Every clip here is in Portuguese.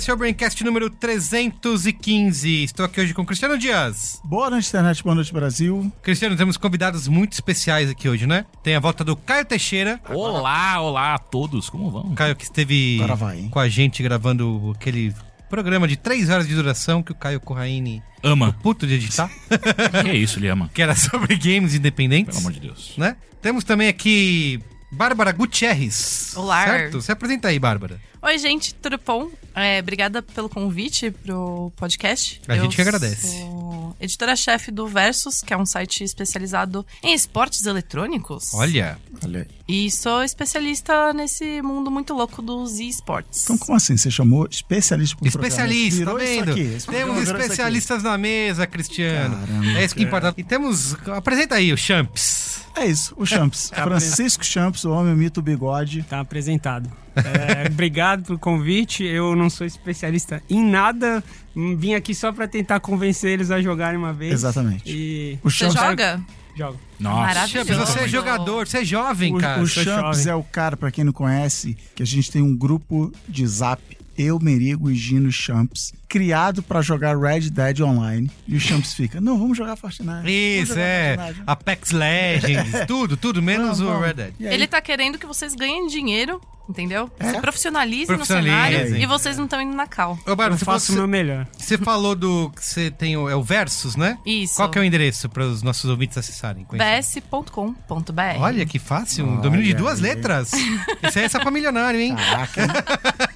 esse é o Braincast número 315. Estou aqui hoje com Cristiano Dias. Boa noite, internet, boa noite, Brasil. Cristiano, temos convidados muito especiais aqui hoje, né? Tem a volta do Caio Teixeira. Olá, olá a todos, como vão? Caio que esteve vai, com a gente gravando aquele programa de três horas de duração que o Caio Corraine, Ama. puto de editar, que é isso, ele ama. que era sobre games independentes. Pelo amor de Deus. né? Temos também aqui Bárbara Gutierrez. Olá. Certo? Se apresenta aí, Bárbara. Oi, gente, tudo bom? É, obrigada pelo convite pro podcast. A gente que agradece. Sou editora-chefe do Versus, que é um site especializado em esportes eletrônicos. Olha, Olha aí. E sou especialista nesse mundo muito louco dos esportes. Então, como assim? Você chamou especialista pro especialista, tá vendo? Aqui. Temos especialistas na mesa, Cristiano. Caramba, é isso que importa. E temos. Apresenta aí o Champs. É isso, o Champs. Francisco Champs, o homem, o mito, o bigode. Tá apresentado. É, obrigado pelo convite. Eu não sou especialista em nada. Vim aqui só pra tentar convencer eles a jogarem uma vez. Exatamente. E O Você Champs, joga? jogo. Nossa. Champs, você é jogador, você é jovem, o, cara. o sou Champs jovem. é o cara, pra quem não conhece, que a gente tem um grupo de zap. Eu, Merigo e Gino Champs, criado pra jogar Red Dead Online. E o Champs fica, não, vamos jogar Fortnite. Isso, jogar é. Fortnite." Apex Legends, tudo, tudo, menos Vamos, o. Red Dead. Ele tá querendo que vocês ganhem dinheiro, entendeu? É? Se profissionalizem no Profissionalizem. cenário e vocês não estão indo na cal. Ô, Bárbara, Eu você, faço o meu melhor. você falou do que você tem o, é o Versus, né? Isso. Qual que é o endereço para os nossos ouvintes acessarem? bs.com.br Olha que fácil, um domínio de duas aí. letras. Isso aí é só pra milionário, hein? Caraca, hein?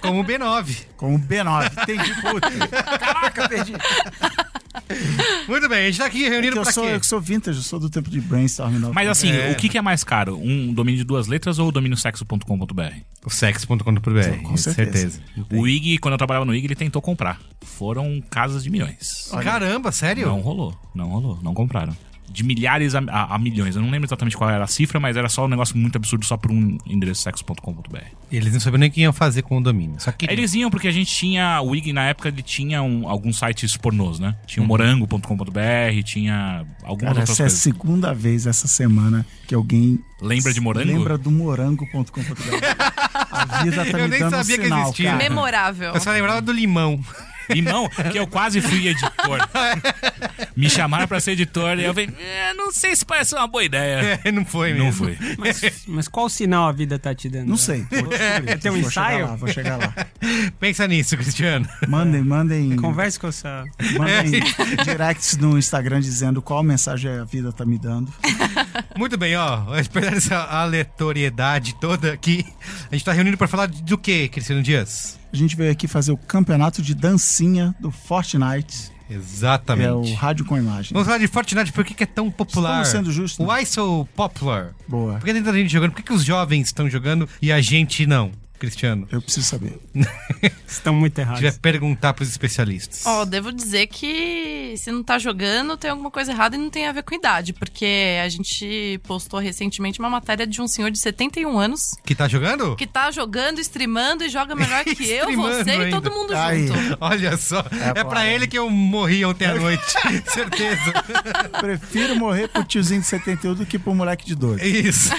Como o B9. com o B9. Entendi, puta. Caraca, perdi. Muito bem, a gente tá aqui reunido Porque eu pra sou, quê? eu sou vintage, eu sou do tempo de brainstorm. não. Mas assim, É. o que, que é mais caro? Um domínio de duas letras ou o domínio sexo.com.br? O sex.com.br, Com certeza. O IG, quando eu trabalhava no IG, ele tentou comprar. Foram casas de milhões. Caramba, sério? Não rolou, não rolou, não compraram. De milhares a, a- a milhões. Eu não lembro exatamente qual era a cifra, mas era só um negócio muito absurdo só por um endereço sexo.com.br. Eles não sabiam nem o que iam fazer com o domínio. Só que. Eles iam porque a gente tinha. O IG na época ele tinha um- alguns sites pornôs, né? Uhum. Tinha o morango.com.br, tinha algumas Cara, outras essa é a coisas. segunda vez essa semana que alguém Lembra de morango? lembra do morango.com.br. A vida tá Eu me nem dando sabia que sinal, existia. cara. Memorável. Eu só lembrava do limão. Limão, que eu quase fui editor. Me chamaram pra ser editor e eu falei, "É, não sei se parece uma boa ideia. É, não foi mesmo. Não foi. Mas, mas qual sinal a vida tá te dando? Não sei. Vou descobrir. Tem um Vou chegar ensaio? lá, vou chegar lá. Pensa nisso, Cristiano. Mandem, mandem, Converse com essa. mandem directs no Instagram dizendo qual mensagem a vida tá me dando. Muito bem, ó. Apesar dessa aleatoriedade toda aqui, a gente tá reunido pra falar do que, Cristiano Dias? A gente veio aqui fazer o campeonato de dancinha do Fortnite, Exatamente. é o rádio com imagem. Vamos falar de Fortnite, por que, que é tão popular? Estamos sendo justos, né? Why so popular? Boa. Por que tem tanta gente jogando? Por que, que os jovens estão jogando e a gente não, Cristiano? Eu preciso saber. Estão muito errados. perguntar pros especialistas. Ó, devo dizer que se não tá jogando, tem alguma coisa errada e não tem a ver com idade. Porque a gente postou recentemente uma matéria de um senhor de 71 anos Que tá jogando? que tá jogando, streamando e joga melhor que eu, você ainda. e todo mundo Aí. junto. Olha só, é, É pra claro. ele que eu morri ontem à noite. Certeza. Prefiro morrer pro tiozinho de 71 do que pro moleque de 12. Isso.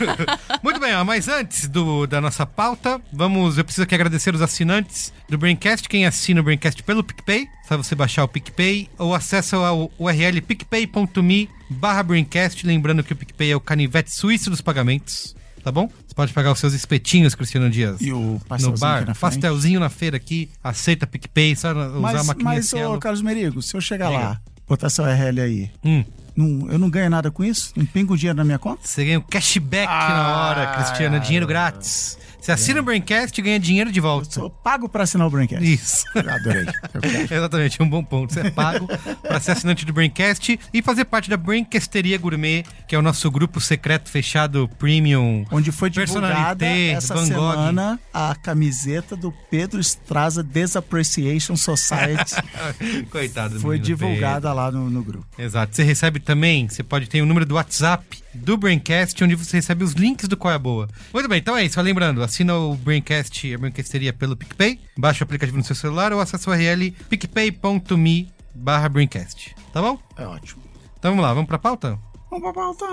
Muito bem, ó, mas antes do, da nossa pauta, vamos. Eu preciso aqui agradecer os assinantes do Braincast. Quem assina o Braincast pelo PicPay, só você baixar o PicPay ou acessa o URL picpay.me barra Braincast. Lembrando que o PicPay é o canivete suíço dos pagamentos. Tá bom? Você pode pagar os seus espetinhos, Cristiano Dias. E o no pastelzinho bar, aqui na pastelzinho na feira aqui, aceita PicPay, só usar a Mas, maquininha mas ô, Cielo. Carlos Merigo, se eu chegar Diga. lá, botar seu RL aí, Hum. não, eu não ganho nada com isso? Não pingo dinheiro na minha conta? Você ganha um cashback na hora, Ah, Cristiano, dinheiro grátis. Você assina o Braincast e ganha dinheiro de Eu volta. sou pago pra assinar o Braincast. Isso. Adorei. Exatamente, um bom ponto. Você é pago para ser assinante do Braincast e fazer parte da Braincasteria Gourmet, que é o nosso grupo secreto fechado premium. Onde foi divulgada essa Van Gogh. semana a camiseta do Pedro Estraza Desappreciation Society. Coitado do foi divulgada lá no, no grupo. Pedro. Exato. Você recebe também, você pode ter o número do WhatsApp do Braincast, onde você recebe os links do Qual é a Boa. Muito bem, então é isso. Só lembrando, assina o Braincast, a Braincasteria pelo PicPay, baixa o aplicativo no seu celular ou acessa o URL picpay.me barra Braincast. Tá bom? É ótimo. Então vamos lá, vamos pra pauta? Vamos pra pauta.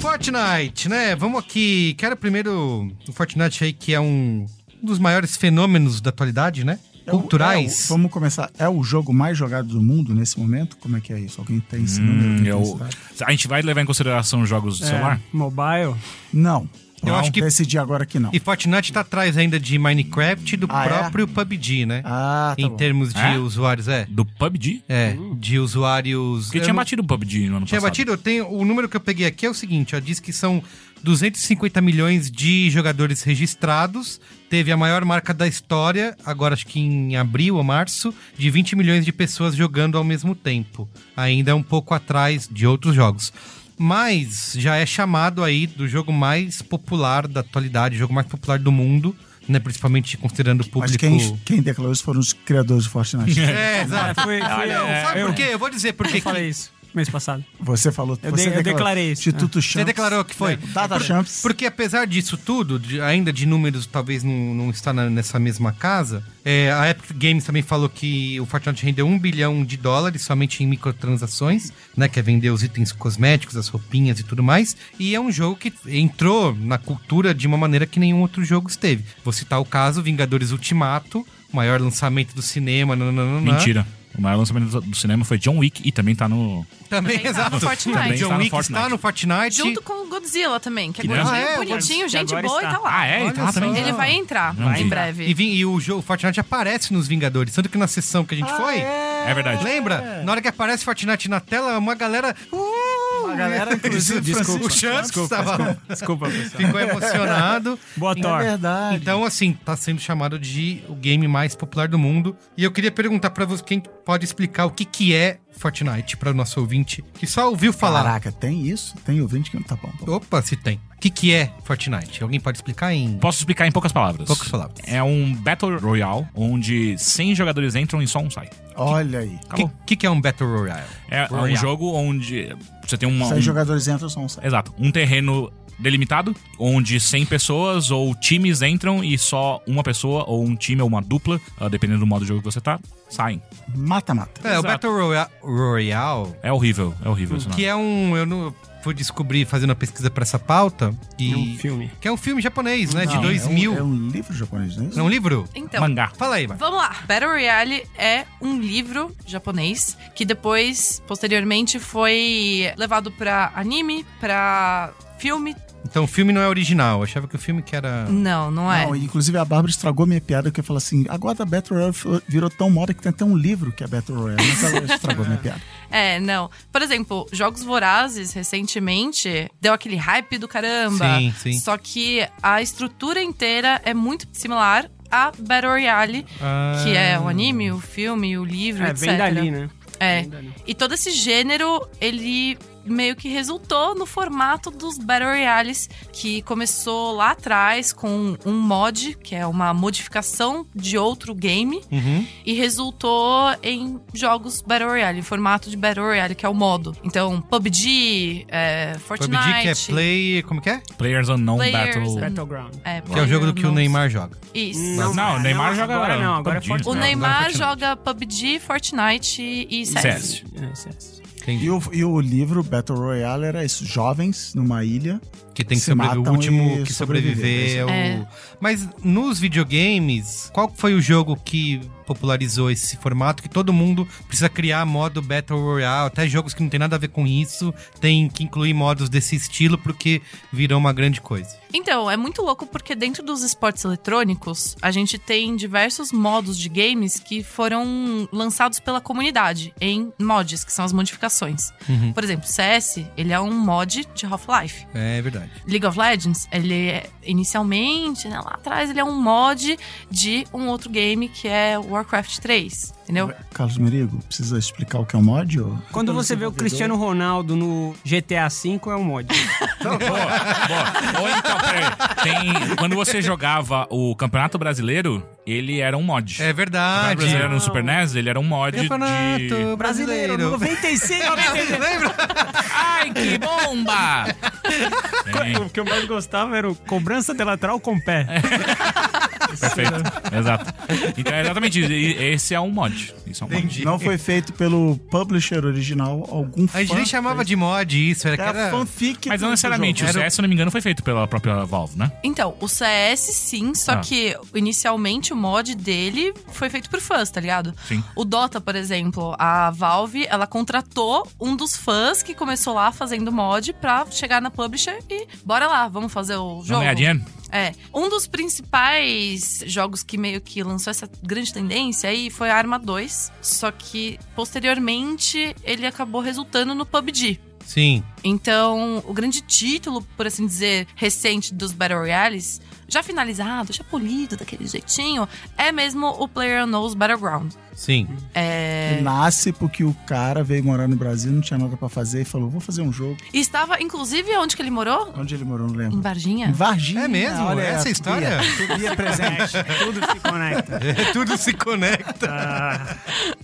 Fortnite, né? Vamos aqui. Quero primeiro o Fortnite aí, que é um dos maiores fenômenos da atualidade, né? É o- Culturais. é o- vamos começar. É o jogo mais jogado do mundo nesse momento? Como é que é isso? Alguém tem esse número? Hum, tem eu- a gente vai levar em consideração os jogos do celular? É, mobile. Não. Eu Não, acho que- Decidi agora que não. E Fortnite tá atrás ainda de Minecraft e do Ah, é? próprio PUBG, né? Ah, tá em bom. termos de É? usuários, é. Do PUBG? É, de usuários. Porque eu tinha não- batido o PUBG no ano Tinha passado. batido, eu tenho, o número que eu peguei aqui é o seguinte, ó, diz que são 250 milhões de jogadores registrados, teve a maior marca da história, agora acho que em abril ou março, de 20 milhões de pessoas jogando ao mesmo tempo. Ainda é um pouco atrás de outros jogos. Mas já é chamado aí do jogo mais popular da atualidade, o jogo mais popular do mundo, né, principalmente considerando o Mas público... quem, quem declarou isso foram os criadores do Fortnite. É, exato. Foi, foi eu. Sabe eu, por quê? Eu vou dizer por quê eu que- falei isso mês passado. Você falou. Eu você de- eu declarou. declarei isso. Instituto Champs. Você declarou que foi? Data Champs. Porque apesar disso tudo, de- ainda de números talvez não, não estar na- nessa mesma casa, é, a Epic Games também falou que o Fortnite rendeu um bilhão de dólares somente em microtransações, né? Que é vender os itens cosméticos, as roupinhas e tudo mais. E é um jogo que entrou na cultura de uma maneira que nenhum outro jogo esteve. Vou citar o caso Vingadores Ultimato, maior lançamento do cinema. nananana. Mentira. O maior lançamento do- cinema foi John Wick e também tá no. Também, Também tá exato. no Fortnite. Também John tá no Wick Fortnite. está no Fortnite. Junto com o Godzilla também, que é Que gordinho, ah, é, bonitinho, que gente boa e está. tá lá. Ah, é? Olha tá também. Ele vai entrar Não em vi. breve. E, vim- e o jogo Fortnite aparece nos Vingadores. Tanto que na sessão que a gente foi, É verdade. lembra? Na hora que aparece Fortnite na tela, uma galera. Uh! A galera, inclusive, Desculpa, Francisco o Champs Desculpa, tava- desculpa, desculpa, pessoal. ficou emocionado. Boa É Thor. verdade. Então, assim, tá sendo chamado de o game mais popular do mundo. E eu queria perguntar pra você quem pode explicar o que, que é Fortnite para o nosso ouvinte que só ouviu falar. Caraca, tem isso? Tem ouvinte que não tá bom. tá bom. Opa, se tem. O que, que é Fortnite? Alguém pode explicar em Posso explicar em poucas palavras. poucas palavras? É um Battle Royale onde 100 jogadores entram e só um sai. Olha aí. O que, Acabou. que, que é um Battle Royale? É, é um Royale. jogo onde você tem uma. Seis um- jogadores entram, são sete. Exato. Um terreno delimitado, onde 100 pessoas ou times entram e só uma pessoa, ou um time, ou uma dupla, ah, dependendo do modo de jogo que você tá, saem. Mata-mata. É, o Exato. Battle Roya- Royale, É horrível, é horrível esse nome. que é um. Eu não fui descobrir fazendo a pesquisa pra essa pauta. E, É um filme. Que é um filme japonês, né? de Não, 2000. É um, é um livro japonês, não é isso? É um livro? Então, Mangá. Fala aí, vai. Vamos lá. Battle Royale é um livro japonês que depois, posteriormente, foi levado pra anime, pra filme. Então o filme não é original. Eu achava que o filme que era. Não, não é. Não, inclusive a Bárbara estragou minha piada, porque eu falei assim, agora a Battle Royale virou tão moda que tem até um livro que é Battle Royale, mas ela estragou minha piada. É, não. Por exemplo, Jogos Vorazes, recentemente, deu aquele hype do caramba. Sim, sim. Só que a estrutura inteira é muito similar a Battle Royale, Ah. que é o anime, o filme, o livro, É, etc. vem dali, né? É. Vem dali. E todo esse gênero, ele meio que resultou no formato dos Battle Royales, que começou lá atrás com um mod, que é uma modificação de outro game, Uhum. e resultou em jogos Battle Royale, em formato de Battle Royale, que é o modo. Então, PUBG, é, Fortnite... PUBG que é Play. Como que é? Players Unknown Players Battle. Unknown. Battleground. É, Que é o jogo do que o Não- Neymar joga. Isso. Não, Não, o Neymar joga agora não, agora é PUBG. Fortnite. O Não, Neymar agora é Fortnite. joga PUBG, Fortnite e CS. CS. É, CS. E o, e o livro Battle Royale era isso, jovens numa ilha Que tem que Se sobreviver. O último que sobreviver é. Mas nos videogames, qual foi o jogo que popularizou esse formato? Que todo mundo precisa criar modo Battle Royale, até jogos que não tem nada a ver com isso, tem que incluir modos desse estilo porque virou uma grande coisa. Então, é muito louco porque dentro dos esportes eletrônicos, a gente tem diversos modos de games que foram lançados pela comunidade em mods, que são as modificações. Por exemplo, CS, ele é um mod de Half-Life. É verdade. League of Legends, ele é, inicialmente, né, lá atrás, ele é um mod de um outro game que é Warcraft 3, entendeu? Carlos Merigo, precisa explicar o que é um mod? Ou... Quando você vê o Cristiano Ronaldo no GTA V, é um mod. Boa, boa. Ou então, peraí. Tem, quando você jogava o Campeonato Brasileiro, ele era um mod. É O Campeonato verdade. Brasileiro no Super NES, ele era um mod de... Campeonato brasileiro. 95, Lembra? Ai, que bomba! Tem. O que eu mais gostava era o cobrança de lateral com pé. Perfeito. Exato. Então é exatamente isso. Esse é um mod. Isso é um mod. Entendi. Não foi feito pelo publisher original, algum fã. A gente nem chamava de mod isso, era Era era... fanfic. Mas não necessariamente. O. CS, se eu não me engano, foi feito pela própria Valve, né? Então, o CS sim, só Ah. que inicialmente o mod dele foi feito por fãs, tá ligado? Sim. O Dota, por exemplo, a Valve, ela contratou um dos fãs que começou lá fazendo mod pra chegar na publisher e bora lá, vamos fazer o jogo. ganhar dinheiro? É. Um dos principais jogos que meio que lançou essa grande tendência aí foi a Arma 2. Só que, posteriormente, ele acabou resultando no PUBG. Sim. Então, o grande título, por assim dizer, recente dos Battle Royales, já finalizado, já polido daquele jeitinho, é mesmo o PlayerUnknown's Battleground. Sim. É... Nasce porque o cara veio morar no Brasil, não tinha nada pra fazer e falou: vou fazer um jogo. E estava, inclusive, onde que ele morou? Onde ele morou, não Em lembro. Varginha. Em Varginha. É mesmo? olha Essa aí, história? Bia presente. Tudo se conecta. Tudo se conecta. Ah,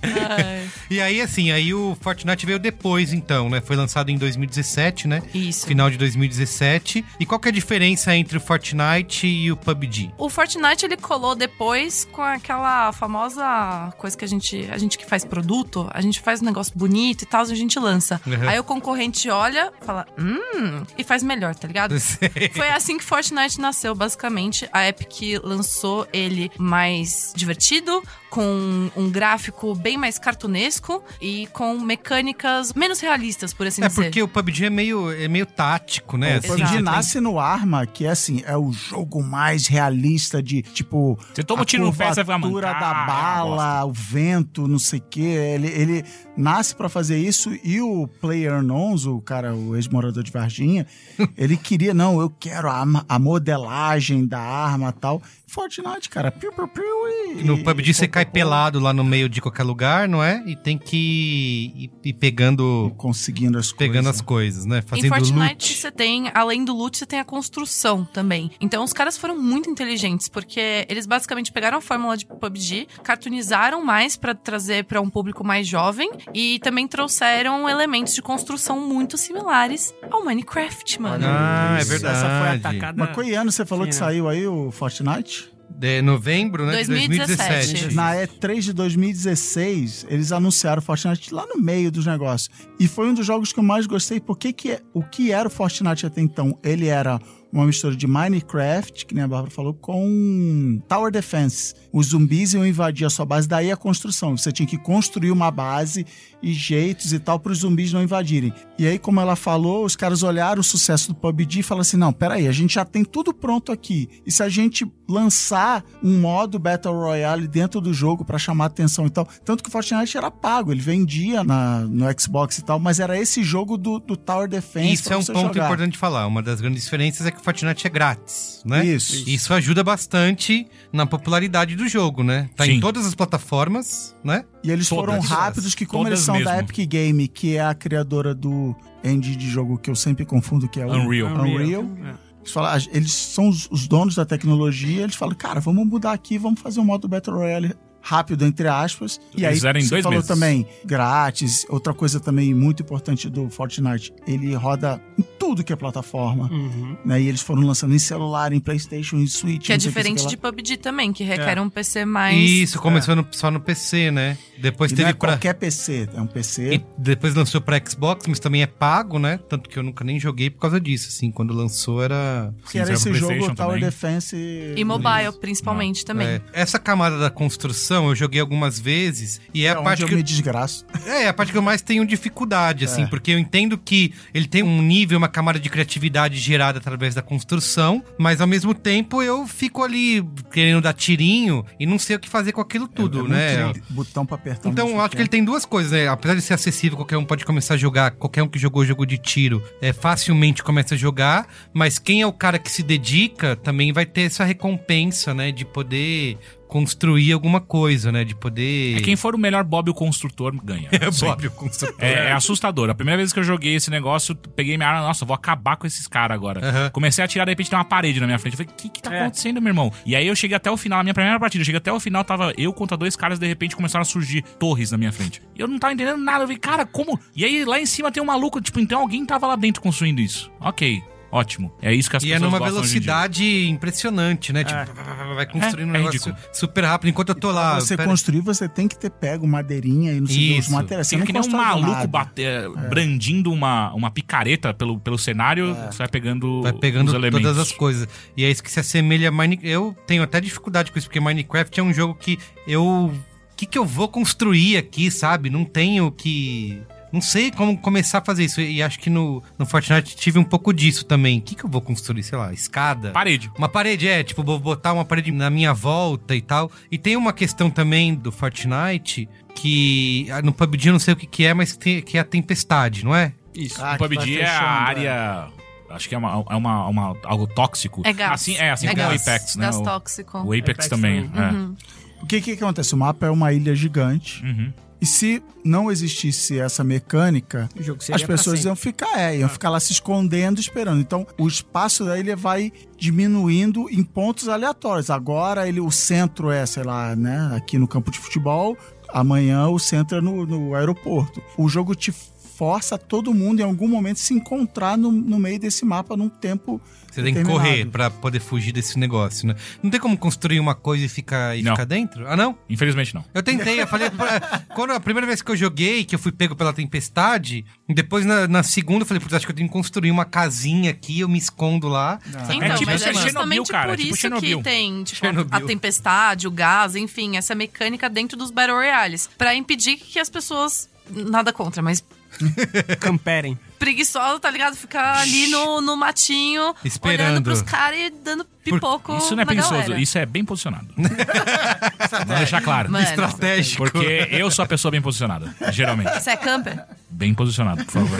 E aí, assim, aí o Fortnite veio depois, então, né? Foi lançado em 2017, né? Isso. Final de 2017. E qual que é a diferença entre o Fortnite e o PUBG? O Fortnite ele colou depois com aquela famosa coisa que a gente, a gente que faz produto, a gente faz um negócio bonito e tal, a gente lança. Uhum. Aí o concorrente olha, fala, hum, e faz melhor, tá ligado? Foi assim que Fortnite nasceu, basicamente. A Epic lançou ele mais divertido, com um gráfico bem mais cartunesco e com mecânicas menos realistas, por assim É dizer. porque o PUBG é meio, é meio tático, né? O Assim, PUBG você tem- nasce no Arma, que é assim, é o jogo mais realista de, tipo... Você toma a um tiro no pé, você vai mancar, da é bala, o vento, não sei o quê. Ele, ele nasce pra fazer isso e o Player Unknowns, o cara, o ex-morador de Varginha, ele queria, não, eu quero a, a modelagem da arma e tal. Fortnite, cara, piu, piu, piu e... No PUBG você cai pelado lá no meio de qualquer lugar, não é? E tem que ir, ir pegando, Conseguindo as pegando coisas. as coisas, né? Em Fazendo Fortnite loot. você tem, além do loot, você tem a construção também. Então os caras foram muito inteligentes, porque eles basicamente pegaram a fórmula de PUBG, cartoonizaram mais pra trazer pra um público mais jovem e também trouxeram elementos de construção muito similares ao Minecraft, mano. Ah, é verdade. essa foi atacada. Mas qual ano você falou que Sim, né? saiu aí o Fortnite? De novembro, né? 2017. De 2017. Na E3 de 2016, eles anunciaram o Fortnite lá no meio dos negócios. E foi um dos jogos que eu mais gostei, porque que é, o que era o Fortnite até então? Ele era uma mistura de Minecraft, que nem a Bárbara falou, com Tower Defense. Os zumbis iam invadir a sua base, daí a construção. Você tinha que construir uma base e jeitos e tal para os zumbis não invadirem. E aí, como ela falou, os caras olharam o sucesso do PUBG e falaram assim: não, peraí, a gente já tem tudo pronto aqui. E se a gente lançar um modo Battle Royale dentro do jogo para chamar atenção e tal? Tanto que o Fortnite era pago, ele vendia na, no Xbox e tal, mas era esse jogo do, do Tower Defense. Isso é um ponto jogar. importante de falar. Uma das grandes diferenças é que o Fortnite é grátis, né? Isso. Isso ajuda bastante na popularidade do jogo, né? Tá em Sim. todas as plataformas, né? E eles Todas. foram rápidos, que como Todas eles são da mesmo. Epic Game, que é a criadora do engine de jogo que eu sempre confundo, que é o Unreal. Unreal. Eles, falam, "Ah, eles são os, os donos da tecnologia, eles falam, cara, vamos mudar aqui, vamos fazer um modo Battle Royale rápido, entre aspas. E aí, Fizeram você dois falou meses. também, grátis. Outra coisa também muito importante do Fortnite, ele roda em tudo que é plataforma. Uhum. Né? E eles foram lançando em celular, em Playstation, em Switch. Que é não diferente de que lá. PUBG também, que requer É. um PC mais. Isso, começou no- só no PC, né? Depois E não teve é pra. qualquer PC, é um PC. E depois lançou pra Xbox, mas também é pago, né? Tanto que eu nunca nem joguei por causa disso, assim. Quando lançou era. que era esse jogo Tower também. Defense. E mobile, principalmente, também. É, essa camada da construção eu joguei algumas vezes e é, É a parte eu que me desgraço. é é a parte que eu mais tenho dificuldade, assim, É. porque eu entendo que ele tem um nível, uma camada de criatividade gerada através da construção, mas ao mesmo tempo eu fico ali querendo dar tirinho e não sei o que fazer com aquilo tudo, É né? Botão pra apertar. Então, eu acho que ele tem duas coisas, né? Apesar de ser acessível, qualquer um pode começar a jogar, qualquer um que jogou jogo de tiro, é, facilmente começa a jogar, mas quem é o cara que se dedica também vai ter essa recompensa, né? De poder construir alguma coisa, né? De poder. É quem for o melhor Bob o construtor ganha. É. Bob, o construtor. É, é assustador. A primeira vez que eu joguei esse negócio, peguei minha arma, nossa, vou acabar com esses caras agora. Aham. Comecei a atirar, de repente tem uma parede na minha frente. Eu falei, o que que tá É. acontecendo, meu irmão? E aí eu cheguei até o final, a minha primeira partida, eu cheguei até o final, tava eu contra dois caras, de repente começaram a surgir torres na minha frente. E eu não tava entendendo nada. Eu falei, cara, como? E aí lá em cima tem um maluco, tipo, então alguém tava lá dentro construindo isso. Ok. Ótimo. É isso que as E é pessoas numa hoje em dia. velocidade impressionante, né? Tipo, vai construindo É, é um negócio ridículo. super rápido. Enquanto eu tô lá. Pra você pera- construir, você tem que ter pego madeirinha e não sei o que, os Isso. materiais. Você não que nem um maluco nada. bater, brandindo uma, uma picareta pelo, pelo cenário, você vai pegando, Vai pegando os elementos. todas as coisas. E é isso que se assemelha a Minecraft. Eu tenho até dificuldade com isso, porque Minecraft é um jogo que eu. O que, que eu vou construir aqui, sabe? Não tenho que. Não sei como começar a fazer isso. E acho que no, no Fortnite tive um pouco disso também. O que, que eu vou construir? Sei lá, escada? Parede. Uma parede, é, tipo, vou botar uma parede na minha volta e tal. E tem uma questão também do Fortnite que ah, no PUBG eu não sei o que, que é, mas tem, que é a tempestade, não é? Isso. Ah, o PUBG é a é. área. Acho que é, uma, é uma, uma- algo tóxico. É gás. Assim, é, assim é como gás. o Apex, né? Gás O, tóxico. o Apex, Apex também. também. é. Uhum. O que que acontece? O mapa é uma ilha gigante. Uhum. E se não existisse essa mecânica, as pessoas iam ficar, é, iam ficar lá se escondendo, esperando. Então, o espaço da ilha vai diminuindo em pontos aleatórios. Agora, ele, o centro é, sei lá, né, aqui no campo de futebol. Amanhã, o centro é no, no aeroporto. O jogo te força todo mundo em algum momento se encontrar no, no meio desse mapa num tempo Você tem que correr pra poder fugir desse negócio, né? Não tem como construir uma coisa e ficar, e Não. ficar dentro? Ah, não? Infelizmente não. Eu tentei, eu falei. pra- quando a primeira vez que eu joguei, que eu fui pego pela tempestade, depois na, na segunda eu falei, putz, acho que eu tenho que construir uma casinha aqui, eu me escondo lá. Então, É tipo mas é Chernobyl, justamente cara, é por tipo isso Chernobyl. que tem tipo, a tempestade, o gás, enfim, essa mecânica dentro dos Battle Royales. Pra impedir que as pessoas. Nada contra, mas Camperem. Preguiçosa, tá ligado? Ficar ali no, no matinho, Esperando. olhando pros caras e dando pipoco. Isso não é na preguiçoso, galera. isso é bem posicionado. Vamos deixar claro. Mano, Estratégico. Porque eu sou a pessoa bem posicionada, geralmente. Você é camper? Bem posicionado, por favor.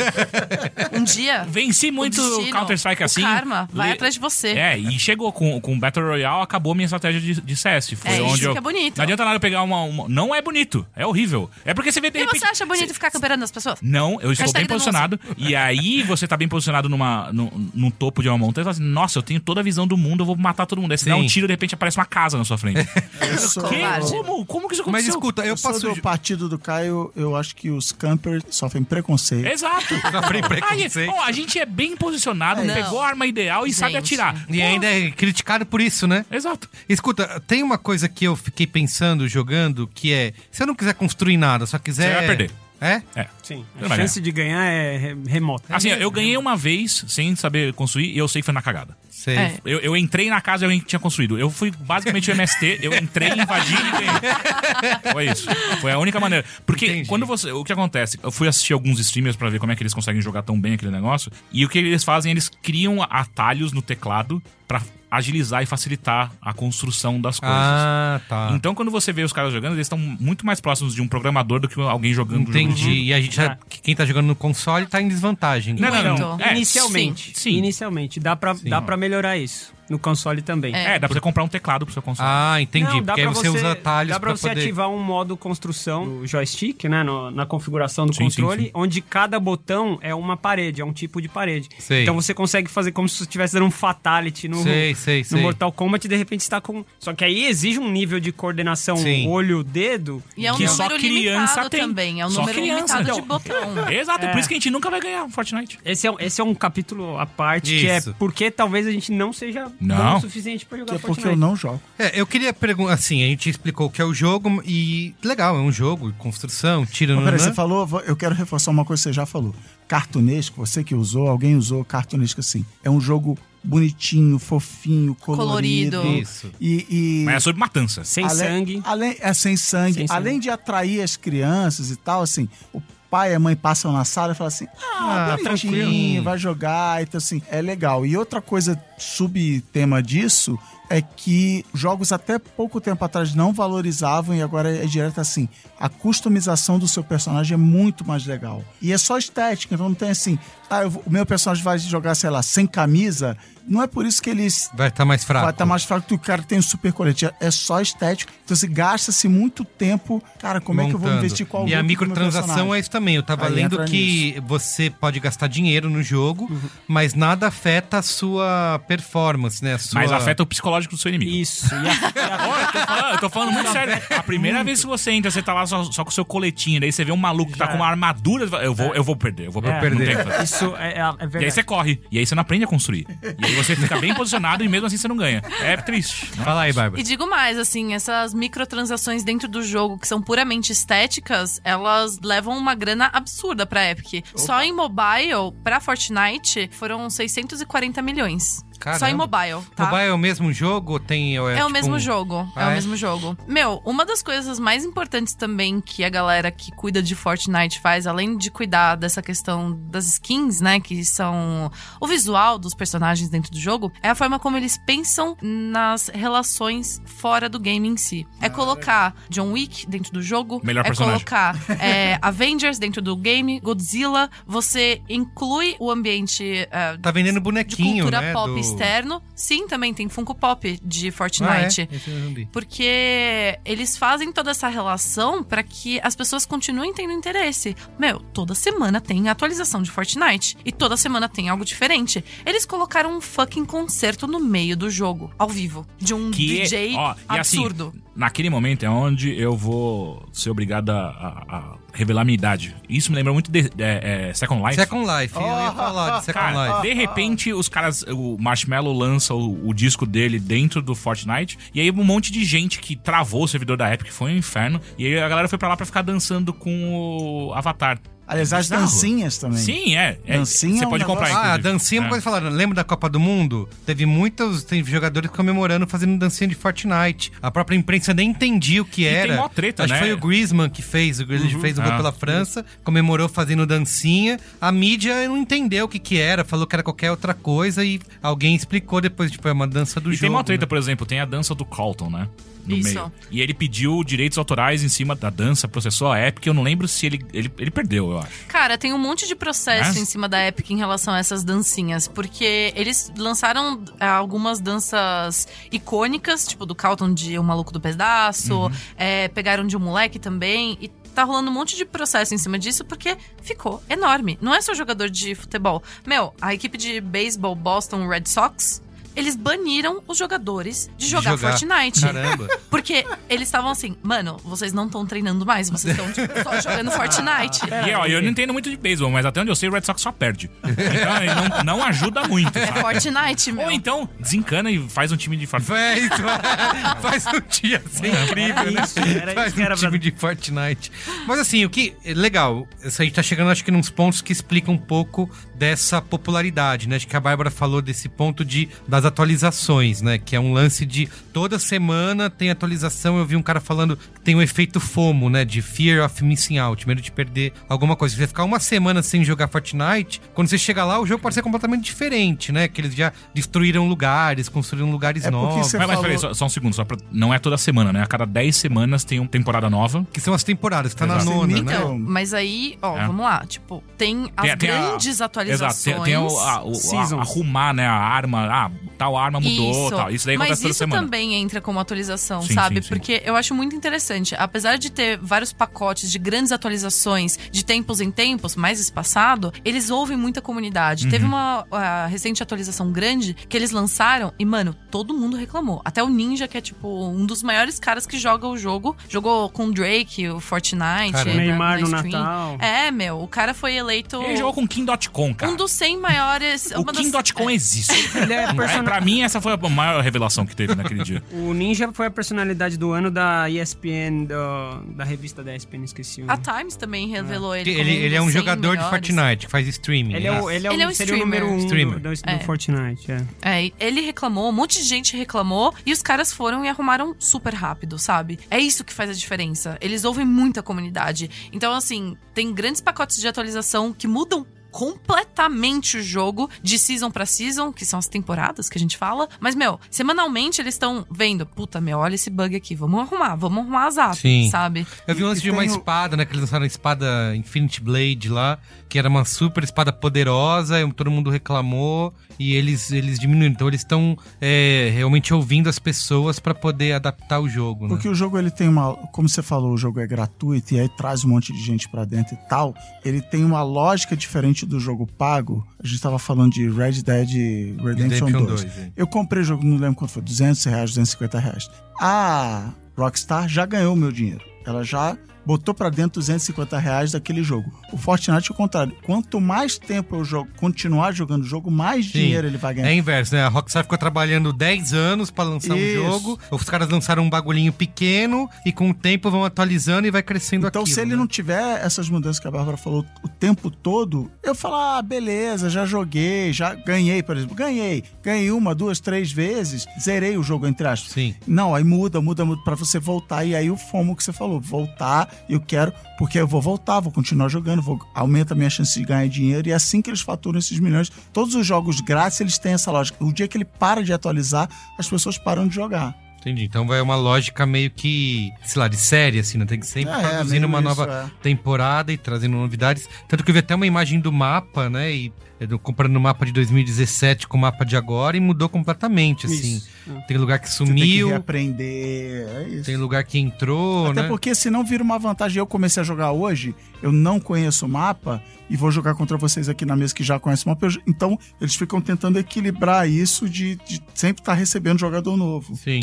Um dia. Venci muito Counter-Strike o assim. karma vai Le- atrás de você. É, e chegou com, com Battle Royale, acabou minha estratégia de, de CS. Foi É onde isso eu... que é bonito. Não adianta nada eu pegar uma, uma- Não é bonito, é horrível. É porque você vê de E repente. você acha bonito ficar camperando as pessoas? Não, eu estou Hashtag bem posicionado. E aí você tá bem posicionado numa, no, no topo de uma montanha e fala assim: Nossa, eu tenho toda a visão do mundo, eu vou matar todo mundo. Aí você dá um tiro e de repente aparece uma casa na sua frente. Eu sou, Que? Como? Como que isso Mas aconteceu? escuta, eu eu sou posso. do partido do Caio, eu acho que os campers sofrem preconceito. Exato. Sofrem Aí, preconceito. ó, a gente é bem posicionado, Não. pegou a arma ideal e sabe Gente. atirar. E ainda é criticado por isso, né? Exato. Escuta, tem uma coisa que eu fiquei pensando, jogando, que é: se eu não quiser construir nada, só quiser. Você vai perder. É? É. Sim. A chance de ganhar é re- remota. Assim, eu ganhei uma vez sem saber construir e eu sei que foi na cagada. Sei. É. Eu, eu entrei na casa e alguém tinha construído. Eu fui basicamente o MST, eu entrei, invadi e ganhei. Foi isso. Foi a única maneira. Porque Entendi. quando você. O que acontece? Eu fui assistir alguns streamers pra ver como é que eles conseguem jogar tão bem aquele negócio. E o que eles fazem? Eles criam atalhos no teclado pra agilizar e facilitar a construção das coisas. Ah, tá. Então, quando você vê os caras jogando, eles estão muito mais próximos de um programador do que alguém jogando. Entendi. E a gente já. Ah. Quem tá jogando no console tá em desvantagem. Não, não, não. É, Inicialmente. sim, sim. Inicialmente. Dá pra, dá pra melhorar isso. No console também. É, dá pra você comprar um teclado pro seu console. Ah, entendi. Não, dá porque aí pra você, usa atalhos Dá pra, você poder... ativar um modo construção do joystick, né? no- na configuração do Sim, sim, controle, sim. onde cada botão é uma parede, é um tipo de parede. Sei. Então você consegue fazer como se você estivesse dando um fatality no, Sei, sei, no sei. Mortal Kombat e de repente está com. Só que aí exige um nível de coordenação Sim. olho-dedo. E é um Que só número criança limitado tem. também. É um Só número criança. limitado de Então, botão. Exato, é por isso que a gente nunca vai ganhar um Fortnite. Esse é, um- esse é um capítulo à parte, que é Isso. porque talvez a gente não seja Não. bom o suficiente pra jogar Que é porque Fortnite. eu não jogo. É, eu queria perguntar, assim, a gente explicou o que é o jogo e legal, é um jogo, construção, tira Mas no peraí, você falou, eu quero reforçar uma coisa que você já falou. Cartunesco, você que usou, alguém usou cartunesco assim. É um jogo bonitinho, fofinho, colorido. Colorido. Isso. E, e Mas é sobre matança. Sem além, sangue. Além, é sem sangue. Sem sangue. Além de atrair as crianças e tal, assim, o pai e a mãe passam na sala e falam assim: ah, Ah, bonitinho, tranquilo. vai jogar. Então, assim, é legal. E outra coisa, subtema disso, é que jogos até pouco tempo atrás não valorizavam e agora é direto assim. A customização do seu personagem é muito mais legal. E é só estética, então não tem assim, ah, eu o meu personagem vai jogar, sei lá, sem camisa. Não é por isso que eles Vai estar mais fraco. Vai estar mais fraco que o cara tem um super colete. É só estético. Então você gasta-se muito tempo. Cara, como é que eu vou montando. investir qual E a microtransação é isso também. Eu tava Aí lendo que você pode gastar dinheiro no jogo, Uhum. mas nada afeta a sua performance, né? Sua... Mas afeta o psicológico do seu inimigo. Isso. E a- eu, tô falando, eu tô falando muito sério. A primeira vez que você entra, você tá lá só, só com o seu coletinho, daí você vê um maluco que tá com uma armadura, eu vou, eu vou perder, eu vou É, perder. Isso é, é, é verdade. E aí você corre. E aí você não aprende a construir. E aí você fica bem posicionado e mesmo assim você não ganha. É triste. né? Fala aí, Bárbara. E digo mais, assim, essas microtransações dentro do jogo que são puramente estéticas, elas levam uma grana absurda pra Epic. Só em mobile, pra Fortnite, foram 640 milhões. Caramba. Só em mobile, tá? Mobile é o mesmo jogo ou tem... ou É, tipo o mesmo um- jogo. Ah, é, é? o mesmo jogo. Meu, uma das coisas mais importantes também que a galera que cuida de Fortnite faz, além de cuidar dessa questão das skins, né? Que são o visual dos personagens dentro do jogo, é a forma como eles pensam nas relações fora do game em si. É colocar John Wick dentro do jogo. Melhor é personagem. colocar é, Avengers dentro do game, Godzilla. Você inclui o ambiente. é, Tá vendendo de bonequinho, cultura né? pop do- externo. Sim, também tem Funko Pop de Ah, é? Fortnite. Esse eu não vi. Porque eles fazem toda essa relação pra que as pessoas continuem tendo interesse. Meu, toda semana tem atualização de Fortnite. E toda semana tem algo diferente. Eles colocaram um fucking concerto no meio do jogo, ao vivo. De um Que, DJ ó, e assim, absurdo. naquele momento é onde eu vou ser obrigado a, a- a revelar minha idade. Isso me lembra muito de é, é, Second Life. Second Life, eu ia falar de Second Cara, Life. de repente os caras, o Marshmallow lança o, o disco dele dentro do Fortnite e aí um monte de gente que travou o servidor da Epic, foi um inferno. E aí a galera foi pra lá pra ficar dançando com o Avatar. Aliás, as dancinhas também. Sim, é. é Dancinha você é um pode comprar, negócio- Ah, a dancinha é uma É. coisa falada. Lembra da Copa do Mundo? Teve muitos tem jogadores comemorando, fazendo dancinha de Fortnite. A própria imprensa nem entendia o que era. tem mó treta, Acho né? que foi o Griezmann que fez. Ele fez o gol Ah. pela França, comemorou fazendo dancinha. A mídia não entendeu o que que era, falou que era qualquer outra coisa e alguém explicou depois, tipo, é uma dança do E jogo. tem uma treta, né? por exemplo, tem a dança do Carlton, né? No Isso. meio. E ele pediu direitos autorais em cima da dança, processou a Epic. Eu não lembro se ele, ele, ele perdeu, eu acho. Cara, tem um monte de processo Mas- em cima da Epic em relação a essas dancinhas, porque eles lançaram ah, algumas danças icônicas, tipo do Calton de O Maluco do Pedaço, Uhum. é, pegaram de um moleque também, e tá rolando um monte de processo em cima disso porque ficou enorme. Não é só jogador de futebol. Meu, a equipe de beisebol Boston Red Sox. Eles baniram os jogadores de jogar, Fortnite. Caramba. Porque eles estavam assim, mano, vocês não estão treinando mais, vocês estão tipo, só jogando Fortnite. E ó, eu não entendo muito de beisebol, mas até onde eu sei, o Red Sox só perde. Então ele não, não ajuda muito. É sabe? Fortnite, meu. Ou então, desencana e faz um time de Fortnite. É faz um dia assim incrível, né? Isso, era faz isso que um era pra- time de Fortnite. Mas assim, o que. Legal, isso aí tá chegando, acho que, nos pontos que explicam um pouco dessa popularidade, né? Acho que a Bárbara falou desse ponto de das atualizações, né? Que é um lance de toda semana tem atualização. Eu vi um cara falando que tem o efeito FOMO, né? De Fear of Missing Out, medo de perder alguma coisa. Se você ficar uma semana sem jogar Fortnite, quando você chega lá, o jogo pode ser completamente diferente, né? Que eles já destruíram lugares, construíram lugares É novos. Mas, mas falou- peraí, só, só um segundo, só pra, não é toda semana, né? A cada 10 semanas tem uma temporada nova. Que são as temporadas, tá na Exato. nona, Sim, né? então, Mas aí, ó, É. vamos lá. Tipo, tem as Tem- tem a- grandes atualizações. Exato, tem, tem o, a, o- a- arrumar, né, a arma. Ah, tal arma mudou, tal. Isso daí Mas acontece toda isso semana. também entra como atualização, Sim, sabe? sim, sim. Porque eu acho muito interessante. Apesar de ter vários pacotes de grandes atualizações de tempos em tempos, mais espaçado, eles ouvem muita comunidade. Uhum. Teve uma a recente atualização grande que eles lançaram e, mano, todo mundo reclamou. Até o Ninja, que é, tipo, um dos maiores caras que joga o jogo, jogou com o Drake, o Fortnite. Cara, na- Neymar na no. Natal. É, meu, o cara foi eleito Ele jogou com o Kim.com, cara. um dos 100 maiores. O uma das- Kim.com existe. Ele é É, person- pra mim, essa foi a maior revelação que teve naquele dia. O Ninja foi a personalidade do ano da ESPN, do- da revista da ESPN, esqueci o A. Times também revelou ele. Ele, como ele é um dos 100 jogador de melhores. Fortnite, que faz streaming. Ele é o, ele é o, Ele é um seria o streamer. número um Streamer. do, do, do É. Fortnite, é. É, ele reclamou, um monte de gente reclamou e os caras foram e arrumaram super rápido, sabe? É isso que faz a diferença. Eles ouvem muita comunidade. Então, assim, tem grandes pacotes de atualização que mudam completamente o jogo de season pra season, que são as temporadas que a gente fala. Mas, meu, semanalmente eles estão vendo, puta, meu, olha esse bug aqui, vamos arrumar, vamos arrumar as apps, Sim. sabe? Eu vi um lance E de uma espada, né? Que eles lançaram a espada Infinity Blade lá, que era uma super espada poderosa, e todo mundo reclamou, e eles, eles diminuíram. Então eles estão é, realmente ouvindo as pessoas pra poder adaptar o jogo, né? Porque o jogo ele tem uma, como você falou, o jogo é gratuito e aí traz um monte de gente pra dentro e tal. Ele tem uma lógica diferente do jogo pago. A gente tava falando de Red Dead Redemption, Redemption 2. 2, é. Eu comprei o jogo, não lembro quanto foi, 200 reais, 250 reais. A Rockstar já ganhou o meu dinheiro. Ela já botou pra dentro 250 reais daquele jogo. O Fortnite é o contrário. Quanto mais tempo eu jogo, continuar jogando o jogo, mais Sim. dinheiro ele vai ganhar. É inverso, né? A Rockstar ficou trabalhando 10 anos pra lançar Isso. um jogo. Os caras lançaram um bagulhinho pequeno e com o tempo vão atualizando e vai crescendo Então, aquilo, se ele né? não tiver essas mudanças que a Bárbara falou o tempo todo, eu falo, ah, beleza, já joguei, já ganhei, por exemplo. Ganhei. Ganhei uma, duas, três vezes, zerei o jogo, entre aspas. Sim. Não, aí muda, muda, muda pra você voltar. E aí o FOMO que você falou, voltar, eu quero, porque eu vou voltar, vou continuar jogando, vou, aumenta a minha chance de ganhar dinheiro. E é assim que eles faturam esses milhões. Todos os jogos grátis, eles têm essa lógica. O dia que ele para de atualizar, as pessoas param de jogar. Entendi. Então vai uma lógica meio que, sei lá, de série, assim, né? Tem que sempre É, produzindo meio uma isso, nova é. temporada e trazendo novidades. Tanto que eu vi até uma imagem do mapa, né? E eu comparando o mapa de 2017 com o mapa de agora e mudou completamente, assim. Isso. É. Tem lugar que Você tem que sumiu. É isso. tem lugar que entrou, Até né? porque senão vira uma vantagem. Eu comecei a jogar hoje, eu não conheço o mapa e vou jogar contra vocês aqui na mesa que já conhecem o mapa. Então, eles ficam tentando equilibrar isso de, de sempre estar recebendo jogador novo. Sim.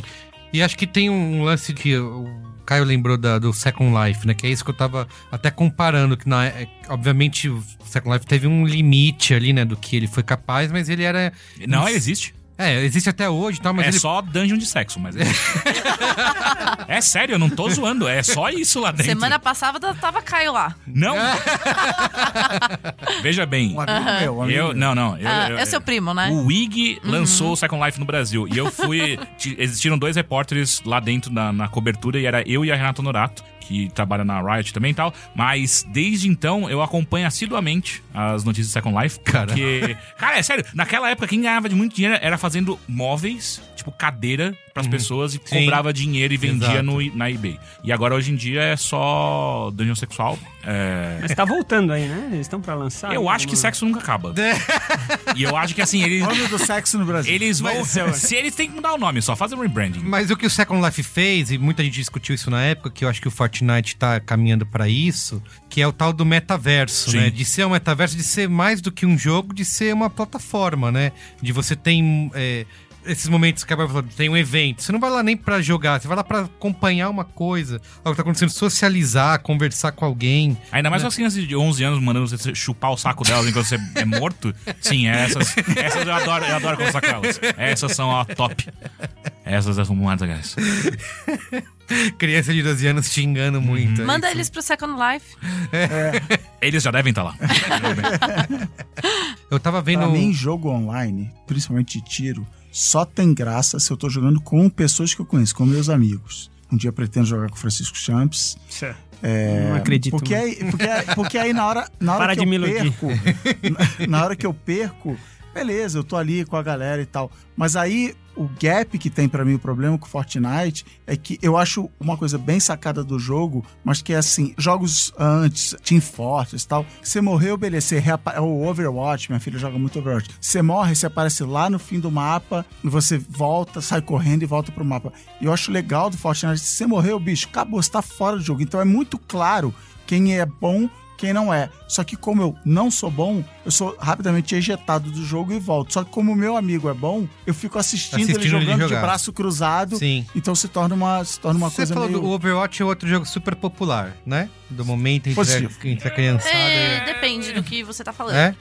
E acho que tem um lance que o Caio lembrou da- do Second Life, né? Que é isso que eu tava até comparando, que na, é, obviamente o Second Life teve um limite ali, né? Do que ele foi capaz, mas ele era... Não, existe. É, existe até hoje e tal, mas é ele... só dungeon de sexo, mas. é sério, eu não tô zoando. É só isso lá dentro. Semana passada tava Caio lá. Não! Veja bem. Um amigo meu, um amigo Eu, meu. não, não. Eu, Ah, eu- é seu primo, né? O Wig lançou o Second Life no Brasil. E eu fui. ti- Existiram dois repórteres lá dentro na, na cobertura, e era eu e a Renata Norato, que trabalha na Riot também e tal. Mas desde então eu acompanho assiduamente as notícias do Second Life. Cara. Porque. Cara, é sério, naquela época quem ganhava de muito dinheiro era fazendo móveis, tipo cadeira, pras pessoas e Uhum. Sim. cobrava dinheiro e vendia Exato. no, na eBay. E agora hoje em dia é só dungeon sexual. É. Mas tá voltando aí, né? Eles estão pra lançar. Eu acho que sexo nunca acaba. E eu acho que assim, eles. Nome do sexo no Brasil. Eles vão. Mas, é, se eles têm que mudar o nome, só fazem rebranding. Mas o que o Second Life fez, e muita gente discutiu isso na época, que eu acho que o Fortnite tá caminhando pra isso, que é o tal do metaverso, Sim. né? De ser um metaverso, de ser mais do que um jogo, de ser uma plataforma, né? De você tem é, esses momentos que a Bárbara falou, tem um evento. Você não vai lá nem pra jogar, você vai lá pra acompanhar uma coisa, algo que tá acontecendo, socializar, conversar com alguém. Ainda mais com as crianças de 11 anos mandando você chupar o saco delas enquanto você é morto. Sim, essas, essas eu adoro, eu adoro conversar com elas. Essas são a top. Essas são muito legais. Criança de 12 anos xingando muito. é Manda isso. eles pro Second Life. Eles já devem estar lá. Eu tava vendo. Pra mim, jogo online, principalmente de tiro, só tem graça se eu tô jogando com pessoas que eu conheço, com meus amigos. Um dia eu pretendo jogar com o Francisco Champs. É, não acredito. Porque aí, porque, porque aí na hora, na hora Para que de eu me iludir. perco, na, na hora que eu perco, beleza, eu tô ali com a galera e tal. Mas aí o gap que tem pra mim, o problema com Fortnite, é que eu acho uma coisa bem sacada do jogo, mas que é assim, jogos antes, Team Fortress e tal, você morreu, beleza, você reapa- é o Overwatch, minha filha joga muito Overwatch. Você morre, você aparece lá no fim do mapa, você volta, sai correndo e volta pro mapa. E eu acho legal do Fortnite, se você morreu, bicho, acabou, você tá fora do jogo. Então é muito claro quem é bom quem não é. Só que como eu não sou bom, eu sou rapidamente ejetado do jogo e volto. Só que como o meu amigo é bom, eu fico assistindo, ele Assistindo ele jogando de jogar. braço cruzado. Sim. Então se torna uma, se torna uma Você coisa falou meio... do Overwatch é outro jogo super popular, né? Do momento entre, a, entre a criançada É, depende do que você tá falando. É?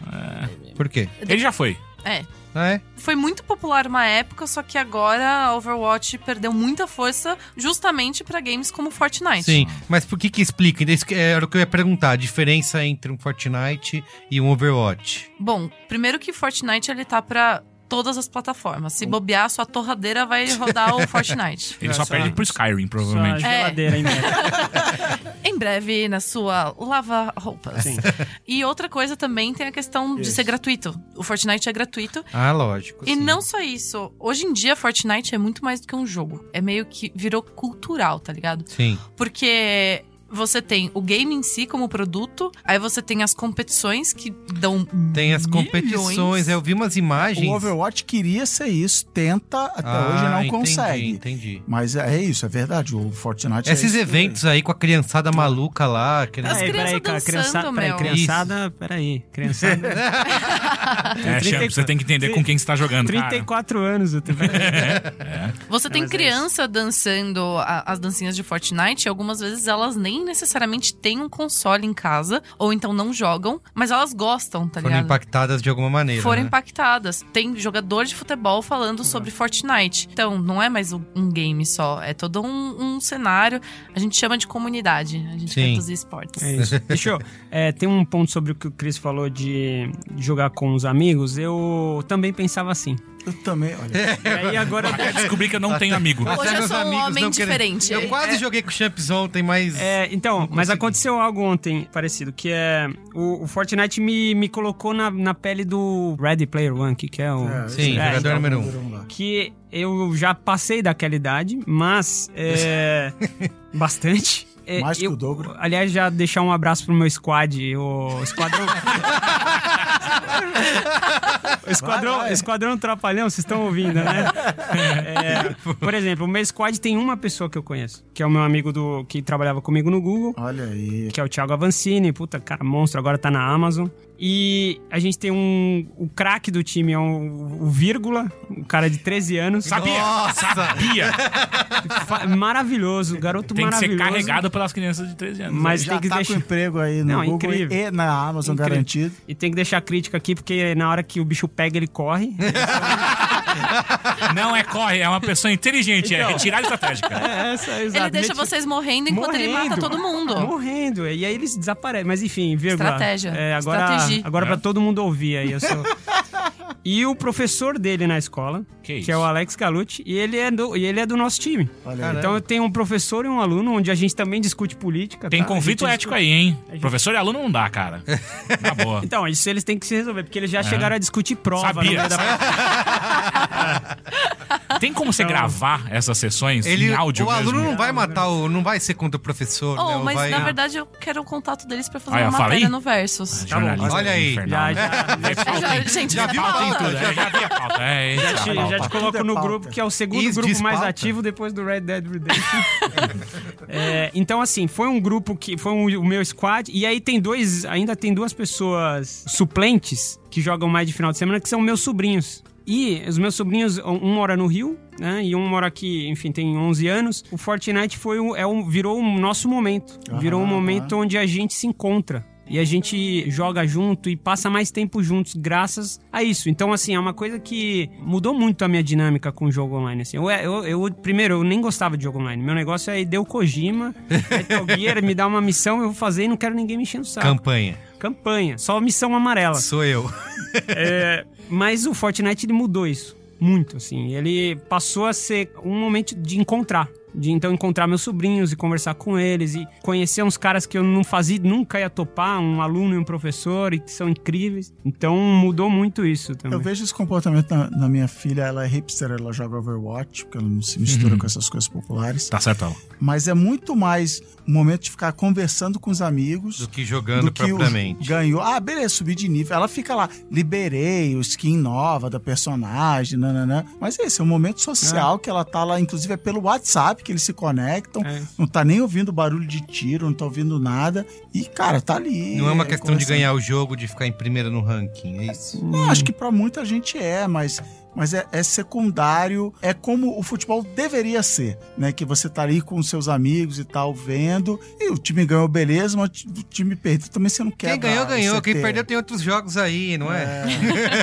Por quê? Ele já foi. É. Ah, é? Foi muito popular uma época, só que agora a Overwatch perdeu muita força justamente pra games como Fortnite. Sim, mas por que que explica? Isso que Era o que eu ia perguntar, a diferença entre um Fortnite e um Overwatch. Bom, primeiro que Fortnite ele tá pra todas as plataformas. Se bobear, sua torradeira vai rodar o Fortnite. Ele É, só só- perde pro Skyrim, provavelmente. É. geladeira, hein, Beto? em breve na sua lava-roupas. Sim. E outra coisa também tem a questão de Isso. ser gratuito. O Fortnite é gratuito. Ah, lógico. E sim. não só isso. Hoje em dia, Fortnite é muito mais do que um jogo. É meio que virou cultural, tá ligado? Sim. Porque você tem o game em si como produto, aí você tem as competições que dão. Tem as milhões. competições, eu vi umas imagens. O Overwatch queria ser isso, tenta, até Ah, hoje não entendi, consegue. Entendi. Mas é isso, é verdade. O Fortnite Esses é isso. eventos aí com a criançada maluca lá. As Aqueles... Peraí, crianças peraí, cara, criançada, peraí, criançada, peraí, criançada. É, Champ, você tem que entender com quem você tá jogando, cara. 34 anos, eu tenho... Você tem mas é criança dançando a- as dancinhas de Fortnite, e algumas vezes elas nem necessariamente têm um console em casa, ou então não jogam, mas elas gostam, tá Foram ligado? impactadas de alguma maneira. Foram né? impactadas. Tem jogador de futebol falando sobre Fortnite. Então, não é mais um game só, é todo um, um cenário. A gente chama de comunidade, a gente Sim. quer dos esportes. É isso. Deixa eu. é, tem um ponto sobre o que o Chris falou de jogar com os amigos. Eu também pensava assim. Eu também, olha. E aí agora. Até descobri que eu não tenho amigo. Hoje eu sou um homem diferente. Eu quase joguei com o Champs ontem, mas. É, então, mas aconteceu algo ontem parecido, que é. O, o Fortnite me, me colocou na, na pele do Ready Player One, que, que é o. É, Sim, É, jogador então, número um. que eu já passei daquela idade, mas é, bastante. É, Mais que eu- o dobro. Aliás, já deixar um abraço pro meu squad, o esquadrão. esquadrão, Vai, vai. esquadrão Trapalhão, vocês estão ouvindo, né? É, por exemplo, o meu squad tem uma pessoa que eu conheço, que é o meu amigo do que trabalhava comigo no Google, Olha aí. que é o Thiago Avancini, puta, cara, monstro, agora tá na Amazon. E a gente tem um. O craque do time é um, o Vírgula, um cara de 13 anos. Sabia? Nossa! Sabia! Maravilhoso, garoto Tem que ser maravilhoso. carregado pelas crianças de 13 anos. Mas Já tem que tá deixar. com emprego aí no Não, Google incrível. e na Amazon Incrível. garantido. E tem que deixar crítica aqui, porque na hora que o bicho pega, ele corre. Não é corre, é uma pessoa inteligente, é Então. retirada estratégica. É, essa, Ele deixa vocês morrendo enquanto ele mata todo mundo. Morrendo. E aí eles desaparecem. Mas enfim, vírgula. Estratégia. É, agora Estratégia. agora É. pra todo mundo ouvir aí. Eu sou... e o professor dele na escola, Que que, é o Alex Galucci, e ele é do, e ele é do nosso time. Então eu tenho um professor e um aluno, onde a gente também discute política. Tem tá? conflito ético discute- aí, hein? gente- Professor e aluno não dá, cara. Na boa. Então, isso eles têm que se resolver, porque eles já chegaram a discutir prova no É. Sabia. meio da Tem como você Então- gravar essas sessões Ele, em áudio o aluno mesmo? não vai matar o. Não vai ser contra o professor, Oh, né? mas vai... na verdade eu quero o contato deles pra fazer Ah, uma falei? matéria no Versus. Tá bom, Jornalista olha aí. Já, já, pauta, Já- gente, Já já? Tudo, é, já vi a pauta. É, Já te, é já te coloco é no grupo, que é o segundo Is grupo mais pauta? ativo depois do Red Dead Redemption. É, então, assim, foi um grupo que foi um- o meu squad. E aí tem dois, ainda tem duas pessoas suplentes que jogam mais de final de semana, que são meus sobrinhos. E os meus sobrinhos, um mora no Rio, né? E um mora aqui, enfim, tem 11 anos. O Fortnite foi um, é um, virou o nosso momento. virou um Aham, momento onde a gente se encontra. E a gente joga junto e passa mais tempo juntos graças a isso. Então, assim, é uma coisa que mudou muito a minha dinâmica com o jogo online. Assim. Eu, eu, eu- primeiro, eu nem gostava de jogo online. Meu negócio é Hideo Kojima, Metal Gear, me dá uma missão, eu vou fazer e não quero ninguém me enchendo o saco. Campanha. Campanha, só missão amarela. Sou eu. É, mas o Fortnite ele mudou isso muito, assim. Ele passou a ser um momento de encontrar. De então encontrar meus sobrinhos e conversar com eles e conhecer uns caras que eu não fazia, nunca ia topar, um aluno e um professor, e que são incríveis. Então mudou muito isso também. Eu vejo esse comportamento na, na minha filha. Ela é hipster, ela joga Overwatch, porque ela não se mistura com essas coisas populares. Tá certo, ela. Mas é muito mais um momento de ficar conversando com os amigos. Do que jogando do que o- propriamente. ganhou. Ah, beleza, subi de nível. Ela fica lá, liberei o skin nova da personagem, nananã. Mas esse é um momento social que ela tá lá, inclusive é pelo WhatsApp que eles se conectam. É. Não tá nem ouvindo barulho de tiro, não tá ouvindo nada. E, cara, tá ali. Não é uma questão de ganhar o jogo, de ficar em primeira no ranking, é isso? Não, acho que pra muita gente é, mas, mas é, é secundário. É como o futebol deveria ser, né? Que você tá ali com seus amigos e tal, vendo. E o time ganhou, beleza, mas o time perdeu também você não quer. Quem ganhou, ganhou. Quem perdeu tem outros jogos aí, não é?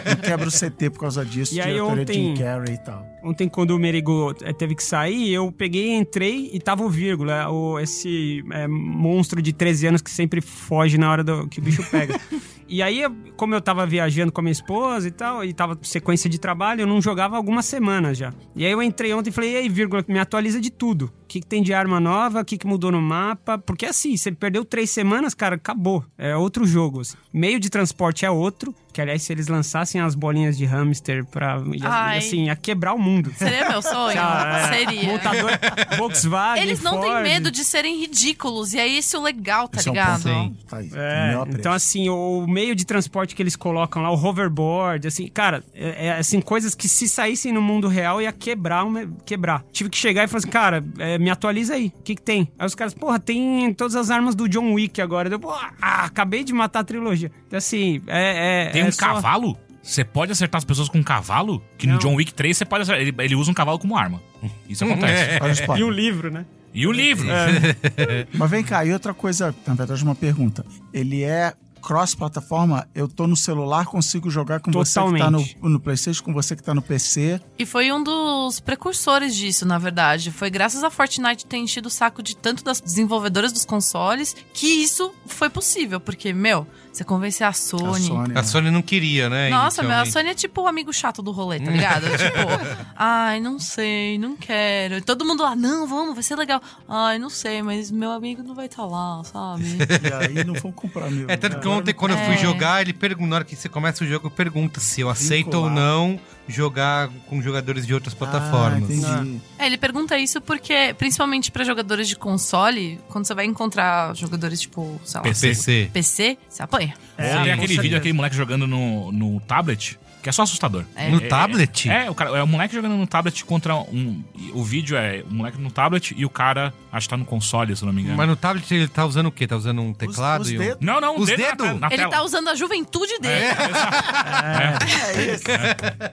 Não quebra o CT por causa disso. E aí diretoria ontem- Carrey e tal. Ontem, quando o Merigo teve que sair, eu peguei, entrei e tava o vírgula. O, esse eh, monstro de 13 anos que sempre foge na hora do, que o bicho pega. e aí, como eu tava viajando com a minha esposa e tal, e tava sequência de trabalho, eu não jogava algumas semanas já. E aí eu entrei ontem e falei, e aí, vírgula, me atualiza de tudo. O que, que tem de arma nova, o que, que mudou no mapa. Porque assim, você perdeu três semanas, cara, acabou. É outro jogo. assim. Meio de transporte é outro. Que aliás, se eles lançassem as bolinhas de hamster pra. ia- assim, ia quebrar o mundo. Seria meu sonho? É. Seria. Montador Volkswagen. Eles não têm Ford. medo de serem ridículos, e é isso o legal, tá Esse é um ligado? ponto. Sim. Tá aí, É, então assim, o meio de transporte que eles colocam lá, o hoverboard, assim, cara, é, é, assim, coisas que se saíssem no mundo real ia quebrar, uma- quebrar. Tive que chegar e falar assim, cara, é, me atualiza aí, o que que tem? Aí os caras, porra, tem todas as armas do John Wick agora. Eu, ah, acabei de matar a trilogia. Então assim, é... é Tem é um só- cavalo? Você pode acertar as pessoas com um cavalo? Que Não. no John Wick 3 você pode acertar. Ele, ele usa um cavalo como arma. Isso acontece. Olha o spoiler. E um livro, né? E o livro? Mas vem cá, e outra coisa, na verdade, uma pergunta. Ele é cross-plataforma? Eu tô no celular, consigo jogar com você que tá no, Totalmente. no PlayStation, com você que tá no PC. E foi um dos precursores disso, na verdade. Foi graças a Fortnite ter enchido o saco de tanto das desenvolvedoras dos consoles que isso foi possível. Porque, meu, você convencer a Sony. A Sony. A né? Sony não queria, né? Nossa, meu, a. Sony é tipo o amigo chato do rolê, tá ligado? tipo, ai, não sei, não quero. E todo mundo lá, não, vamos, vai ser legal. Ai, não sei, mas meu amigo não vai estar lá, sabe? E aí não vão comprar meu. É, tanto que Agora ontem, quando eu fui É. jogar, ele pergunta, na hora que você começa o jogo, pergunta se eu aceito ou Vincular. não jogar com jogadores de outras Ah, plataformas. entendi. É, ele pergunta isso porque, principalmente pra jogadores de console, quando você vai encontrar jogadores tipo, sei lá, PC. PC. Você apanha. É, tem com aquele vídeo daquele moleque jogando no, no tablet, que é só assustador. É. No tablet? É, o cara, é o moleque jogando no tablet contra um. O vídeo é o moleque no tablet e o cara, acho que tá no console, se não me engano. Mas no tablet ele tá usando o quê? Tá usando um teclado? os e um- dedos. Não, não, Os dedo na dedos? te- na Ele tela. tá usando a juventude dele. É isso.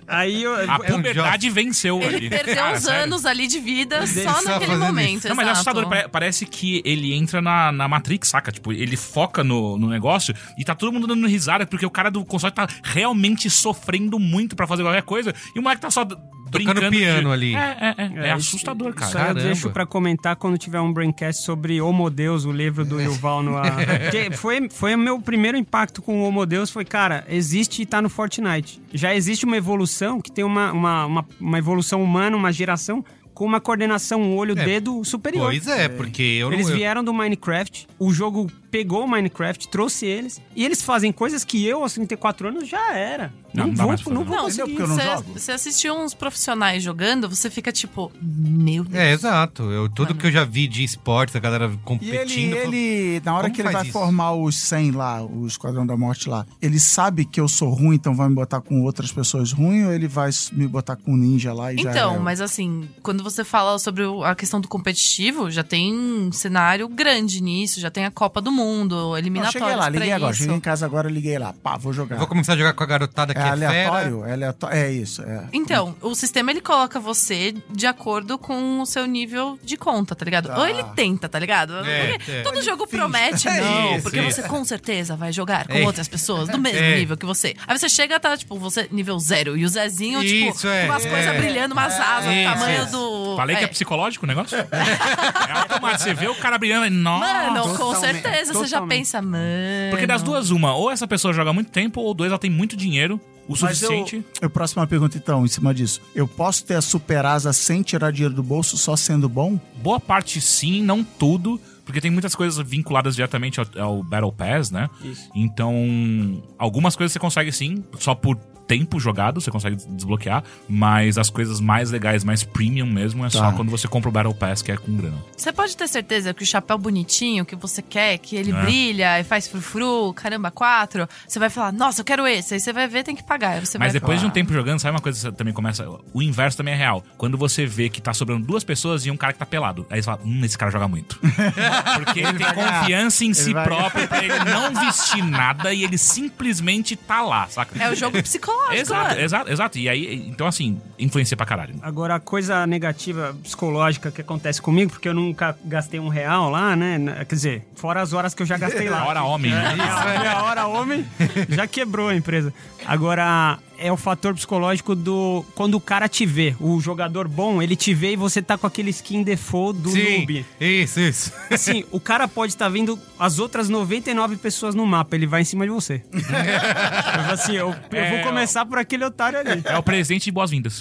Aí eu... A É um puberdade venceu Ele ali. perdeu Cara, uns sério. anos ali de vida Dele só naquele momento. Não, mas é assustador. pare- Parece que ele entra na, na Matrix, saca? Tipo, ele foca no, no negócio e tá todo mundo dando risada porque o cara do console tá realmente sofrendo muito pra fazer qualquer coisa e o moleque tá só brincando. piano de- ali. É, é, é. É, É, assustador, Isso cara. aí eu deixo pra comentar quando tiver um braincast sobre Homo Deus, o livro do Yuval Noah. Porque foi, foi o meu primeiro impacto com o Homo Deus, foi, cara, existe e tá no Fortnite. Já existe uma evolução que tem uma, uma, uma, uma evolução humana, uma geração com uma coordenação um olho-dedo superior. Pois é, porque eu Eles não. eu- vieram do Minecraft, o jogo pegou o Minecraft, trouxe eles, e eles fazem coisas que eu, aos 34 anos, já era. Não, Não, não vou, não fazer. vou Não, Entendeu? conseguir. Porque eu não você, jogo. você assistiu uns profissionais jogando, você fica tipo, meu Deus. É, exato. Eu, tudo que eu já vi de esportes, a galera E ele, competindo. eu falo, ele, na hora que ele vai isso? formar os 100 lá, o Esquadrão da Morte lá, ele sabe que eu sou ruim, então vai me botar com outras pessoas ruins, ou ele vai me botar com um ninja lá e já Então, é? mas assim, quando você fala sobre a questão do competitivo, já tem um cenário grande nisso, já tem a Copa do Mundo, Não, eliminatórios cheguei lá, liguei agora. isso. Cheguei em casa agora, liguei lá. Pá, vou jogar. Vou começar a jogar com a garotada que É é, aleatório? fera. É aleatório? É isso, é. Então, o sistema ele coloca você de acordo com o seu nível de conta, tá ligado? Tá. Ou ele tenta, tá ligado? É, porque é. todo jogo finge. promete, É não, isso, porque isso. você com certeza vai jogar com É. outras pessoas do mesmo É. nível que você. Aí você chega, tá, tipo, você nível zero, e o Zezinho, Isso, tipo, é, com umas é. coisas brilhando, umas asas, Isso, o tamanho isso. do. Falei que é psicológico o negócio? é automático. Você vê o cara brilhando e. Nossa! Mano, com Totalmente, certeza, você já totalmente. pensa, mano. Porque das duas, uma, ou essa pessoa joga muito tempo, ou dois, ela tem muito dinheiro o Mas eu, suficiente. eu, próxima pergunta, então, em cima disso. Eu posso ter a Super Asa sem tirar dinheiro do bolso, só sendo bom? Boa parte sim, não tudo. Porque tem muitas coisas vinculadas diretamente ao, ao Battle Pass, né? Isso. Então, algumas coisas você consegue sim, só por tempo jogado você consegue desbloquear, mas as coisas mais legais, mais premium mesmo, é só Tá. quando você compra o Battle Pass, que é com grana. Você pode ter certeza que o chapéu bonitinho que você quer, que ele É. brilha e faz frufru, caramba, quatro, você vai falar, nossa, eu quero esse. Aí você vai ver, tem que pagar. Aí você Mas vai depois de um falar, tempo jogando, sabe uma coisa que você também começa. O inverso também é real. Quando você vê que tá sobrando duas pessoas e um cara que tá pelado. Aí você fala, hum, esse cara joga muito. Porque ele tem vai ganhar. confiança em si vai próprio pra ele não vestir nada e ele simplesmente tá lá, saca? É o jogo psicológico, Exato, exato, exato. E aí, então assim, influencia pra caralho. Agora, a coisa negativa psicológica que acontece comigo, porque eu nunca gastei um real lá, né? Quer dizer, fora as horas que eu já gastei lá. A hora homem, né? É, a hora homem já quebrou a empresa. Agora, é o fator psicológico do. Quando o cara te vê, o jogador bom, ele te vê e você tá com aquele skin default do Sim, noob. isso, isso. Assim, o cara pode estar vendo as outras 99 pessoas no mapa, ele vai em cima de você. Tipo assim, eu, eu É, vou começar por aquele otário ali. É o presente de boas-vindas.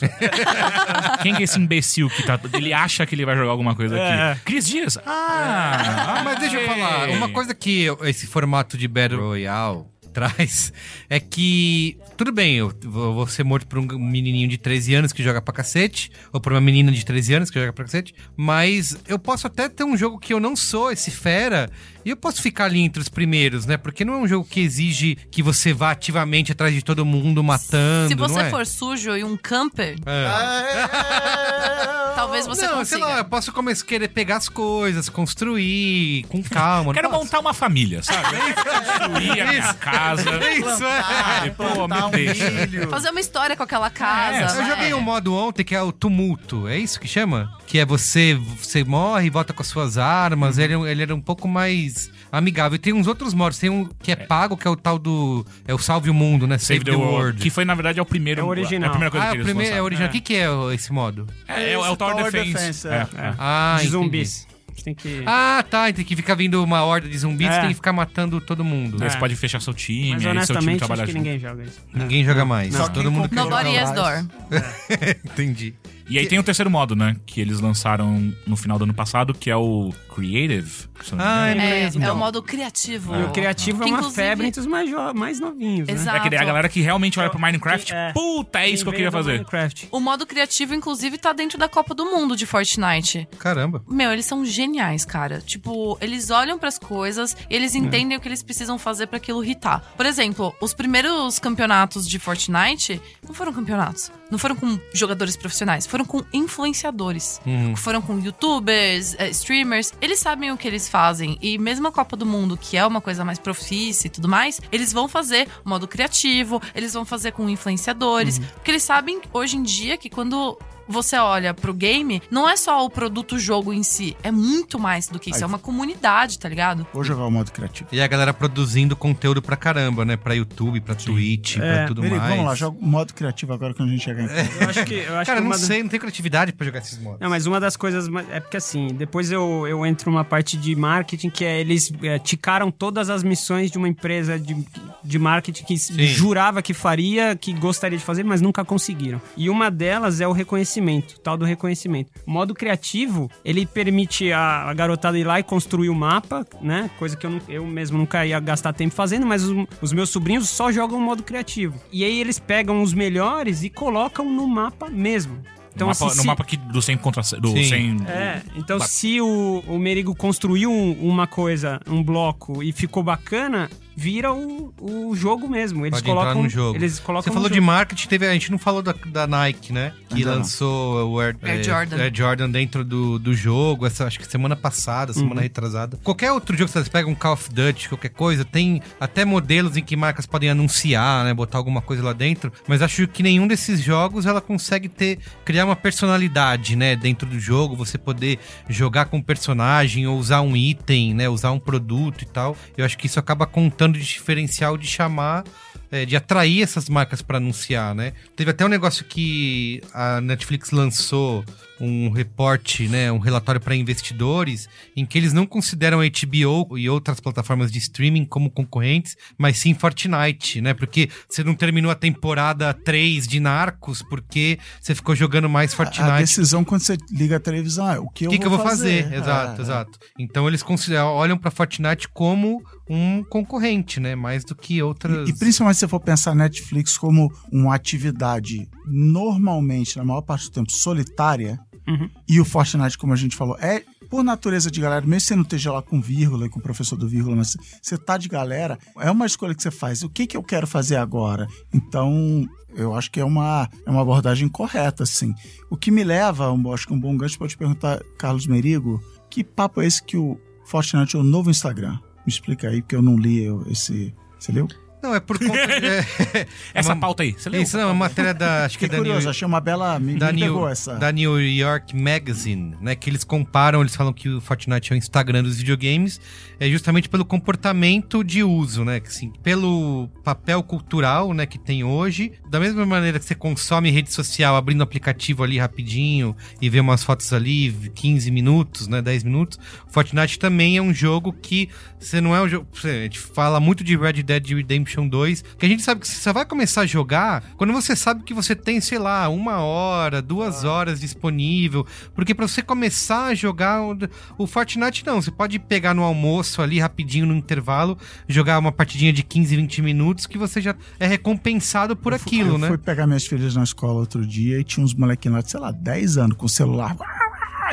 Quem que é esse imbecil que tá. Ele acha que ele vai jogar alguma coisa É. aqui? Cris Dias. Ah, Mas deixa eu falar, uma coisa que esse formato de Battle Royale traz é que, tudo bem, eu vou ser morto por um menininho de 13 anos que joga pra cacete, ou por uma menina de 13 anos que joga pra cacete, mas eu posso até ter um jogo que eu não sou esse fera e eu posso ficar ali entre os primeiros, né? Porque não é um jogo que exige que você vá ativamente atrás de todo mundo matando, Se não você é? for sujo e um camper, É. talvez você não, sei consiga. lá, eu posso começar a querer pegar as coisas, construir com calma. Quero posso? montar uma família, sabe? Construir a minha casa. Isso, é. Pô, me um deixa. Fazer uma história com aquela casa. Eu né? joguei um modo ontem que é o tumulto, é isso que chama? Que é você, você morre e volta com as suas armas, ele, ele era um pouco mais amigável. E tem uns outros modos, tem um que é pago, que é o tal do... É o Salve o Mundo, né? Save the, World. Que foi, na verdade, é o primeiro. É o original. É a primeira coisa Ah, que o eles primeiro é lançaram. original. O que, que é o- esse modo? É, é, é o Tower, Tower Defense. Defense, É, é. é. Ah, de entendi. zumbis. Você tem que. Ah, tá. Tem que ficar vindo uma horda de zumbis, É. tem que ficar matando todo mundo. Você É. pode fechar seu time, Mas aí seu time honestamente, trabalhar acho que junto. ninguém joga isso. Ninguém joga mais. Só todo mundo comprou Nobody Joga has door. Entendi. E aí tem o terceiro modo, né? Que eles lançaram no final do ano passado, que é o Creative. Ah. É, mesmo. é o modo criativo. E o criativo Que é uma inclusive- febre entre os mais, mais novinhos, né? Exato. É que a galera que realmente olha pro Minecraft, É. puta, é isso que eu queria fazer. Minecraft. O modo criativo, inclusive, tá dentro da Copa do Mundo de Fortnite. Caramba. Meu, eles são geniais, cara. Tipo, eles olham pras coisas e eles entendem o que eles precisam fazer pra aquilo hitar. Por exemplo, os primeiros campeonatos de Fortnite não foram campeonatos. Não foram com jogadores profissionais, foram com influenciadores. Foram com youtubers, eh, streamers. Eles sabem o que eles fazem. E mesmo a Copa do Mundo, que é uma coisa mais profícia e tudo mais, eles vão fazer modo criativo, eles vão fazer com influenciadores. Porque eles sabem hoje em dia que quando você olha pro game, não é só o produto jogo em si, é muito mais do que isso, Aí- é uma comunidade, tá ligado? Vou jogar o modo criativo. E a galera produzindo conteúdo pra caramba, né? Pra YouTube, pra Twitch, É. pra tudo mais. vamos lá, joga o modo criativo agora quando a gente chegar em casa. Eu acho que. Eu acho Cara, que não da- sei, não tenho criatividade pra jogar esses modos. Não, mas uma das coisas. É porque assim, depois eu, eu entro numa parte de marketing que é eles é, ticaram todas as missões de uma empresa de, de marketing que jurava que faria, que gostaria de fazer, mas nunca conseguiram. E uma delas é o reconhecimento, o tal do reconhecimento. O modo criativo, ele permite a, a garotada ir lá e construir o mapa, né? Coisa que eu, não- eu mesmo nunca ia gastar tempo fazendo, mas os, os meus sobrinhos só jogam o modo criativo. E aí eles pegam os melhores e colocam no mapa mesmo. Então, no, mapa, assim, no se- mapa aqui do 100 contra do Sim. 100. é, então se o, o Merigo construiu um- uma coisa, um bloco e ficou bacana, vira o, o jogo mesmo. Eles Pode colocam no jogo. Eles colocam Você no falou de marketing, teve, a gente não falou da, da Nike, né? Que Ainda não. lançou o Air, Air é, Jordan. Air Jordan dentro do, do jogo, essa, acho que semana passada, Uhum. semana retrasada. Qualquer outro jogo que você pega um Call of Duty, qualquer coisa, tem até modelos em que marcas podem anunciar, né? Botar alguma coisa lá dentro. Mas acho que nenhum desses jogos ela consegue ter criar uma personalidade, né? Dentro do jogo, você poder jogar com um personagem ou usar um item, né? Usar um produto e tal. Eu acho que isso acaba contando de diferencial de chamar é, de atrair essas marcas para anunciar, né? Teve até um negócio que a Netflix lançou um reporte, né, um relatório para investidores, em que eles não consideram a HBO e outras plataformas de streaming como concorrentes, mas sim Fortnite, né? Porque você não terminou a temporada 3 de Narcos porque você ficou jogando mais Fortnite. A decisão quando você liga a televisão é o que eu, que, que eu vou fazer? É, Exato, é. exato. Então eles consideram, olham pra Fortnite como um concorrente, né? Mais do que outras. E, e principalmente se você for pensar Netflix como uma atividade normalmente, na maior parte do tempo, solitária, Uhum. e o Fortnite, como a gente falou, é por natureza de galera, mesmo que você não esteja lá com vírgula e com o professor do vírgula, mas você tá de galera, é uma escolha que você faz. O que, que eu quero fazer agora? Então, eu acho que é uma, é uma abordagem correta, assim. O que me leva, acho que um bom gancho pode perguntar, Carlos Merigo, que papo é esse que o Fortnite é o novo Instagram? Me explica aí, porque eu não li esse. Você leu? Não, é por conta. é, Essa uma- pauta aí, você leu? Isso não, é uma matéria da. Acho que é Fiquei da curioso, New, achei uma bela. Me, da, me New, pegou essa. da New York Magazine, né? Que eles comparam, eles falam que o Fortnite é o Instagram dos videogames, é justamente pelo comportamento de uso, né? Que, assim, pelo papel cultural, né, que tem hoje. Da mesma maneira que você consome rede social abrindo o aplicativo ali rapidinho e vê umas fotos ali, 15 minutos, né? 10 minutos. Fortnite também é um jogo que você não é um jogo. A gente fala muito de Red Dead Redemption 2, que a gente sabe que você só vai começar a jogar quando você sabe que você tem, sei lá, uma hora, duas horas disponível. Porque pra você começar a jogar o, Fortnite, não. Você pode pegar no almoço ali rapidinho no intervalo, jogar uma partidinha de 15, 20 minutos que você já é recompensado por Eu fui- aquilo, eu né? fui pegar minhas filhas na escola outro dia e tinha uns molequinhos lá sei lá, 10 anos com o celular.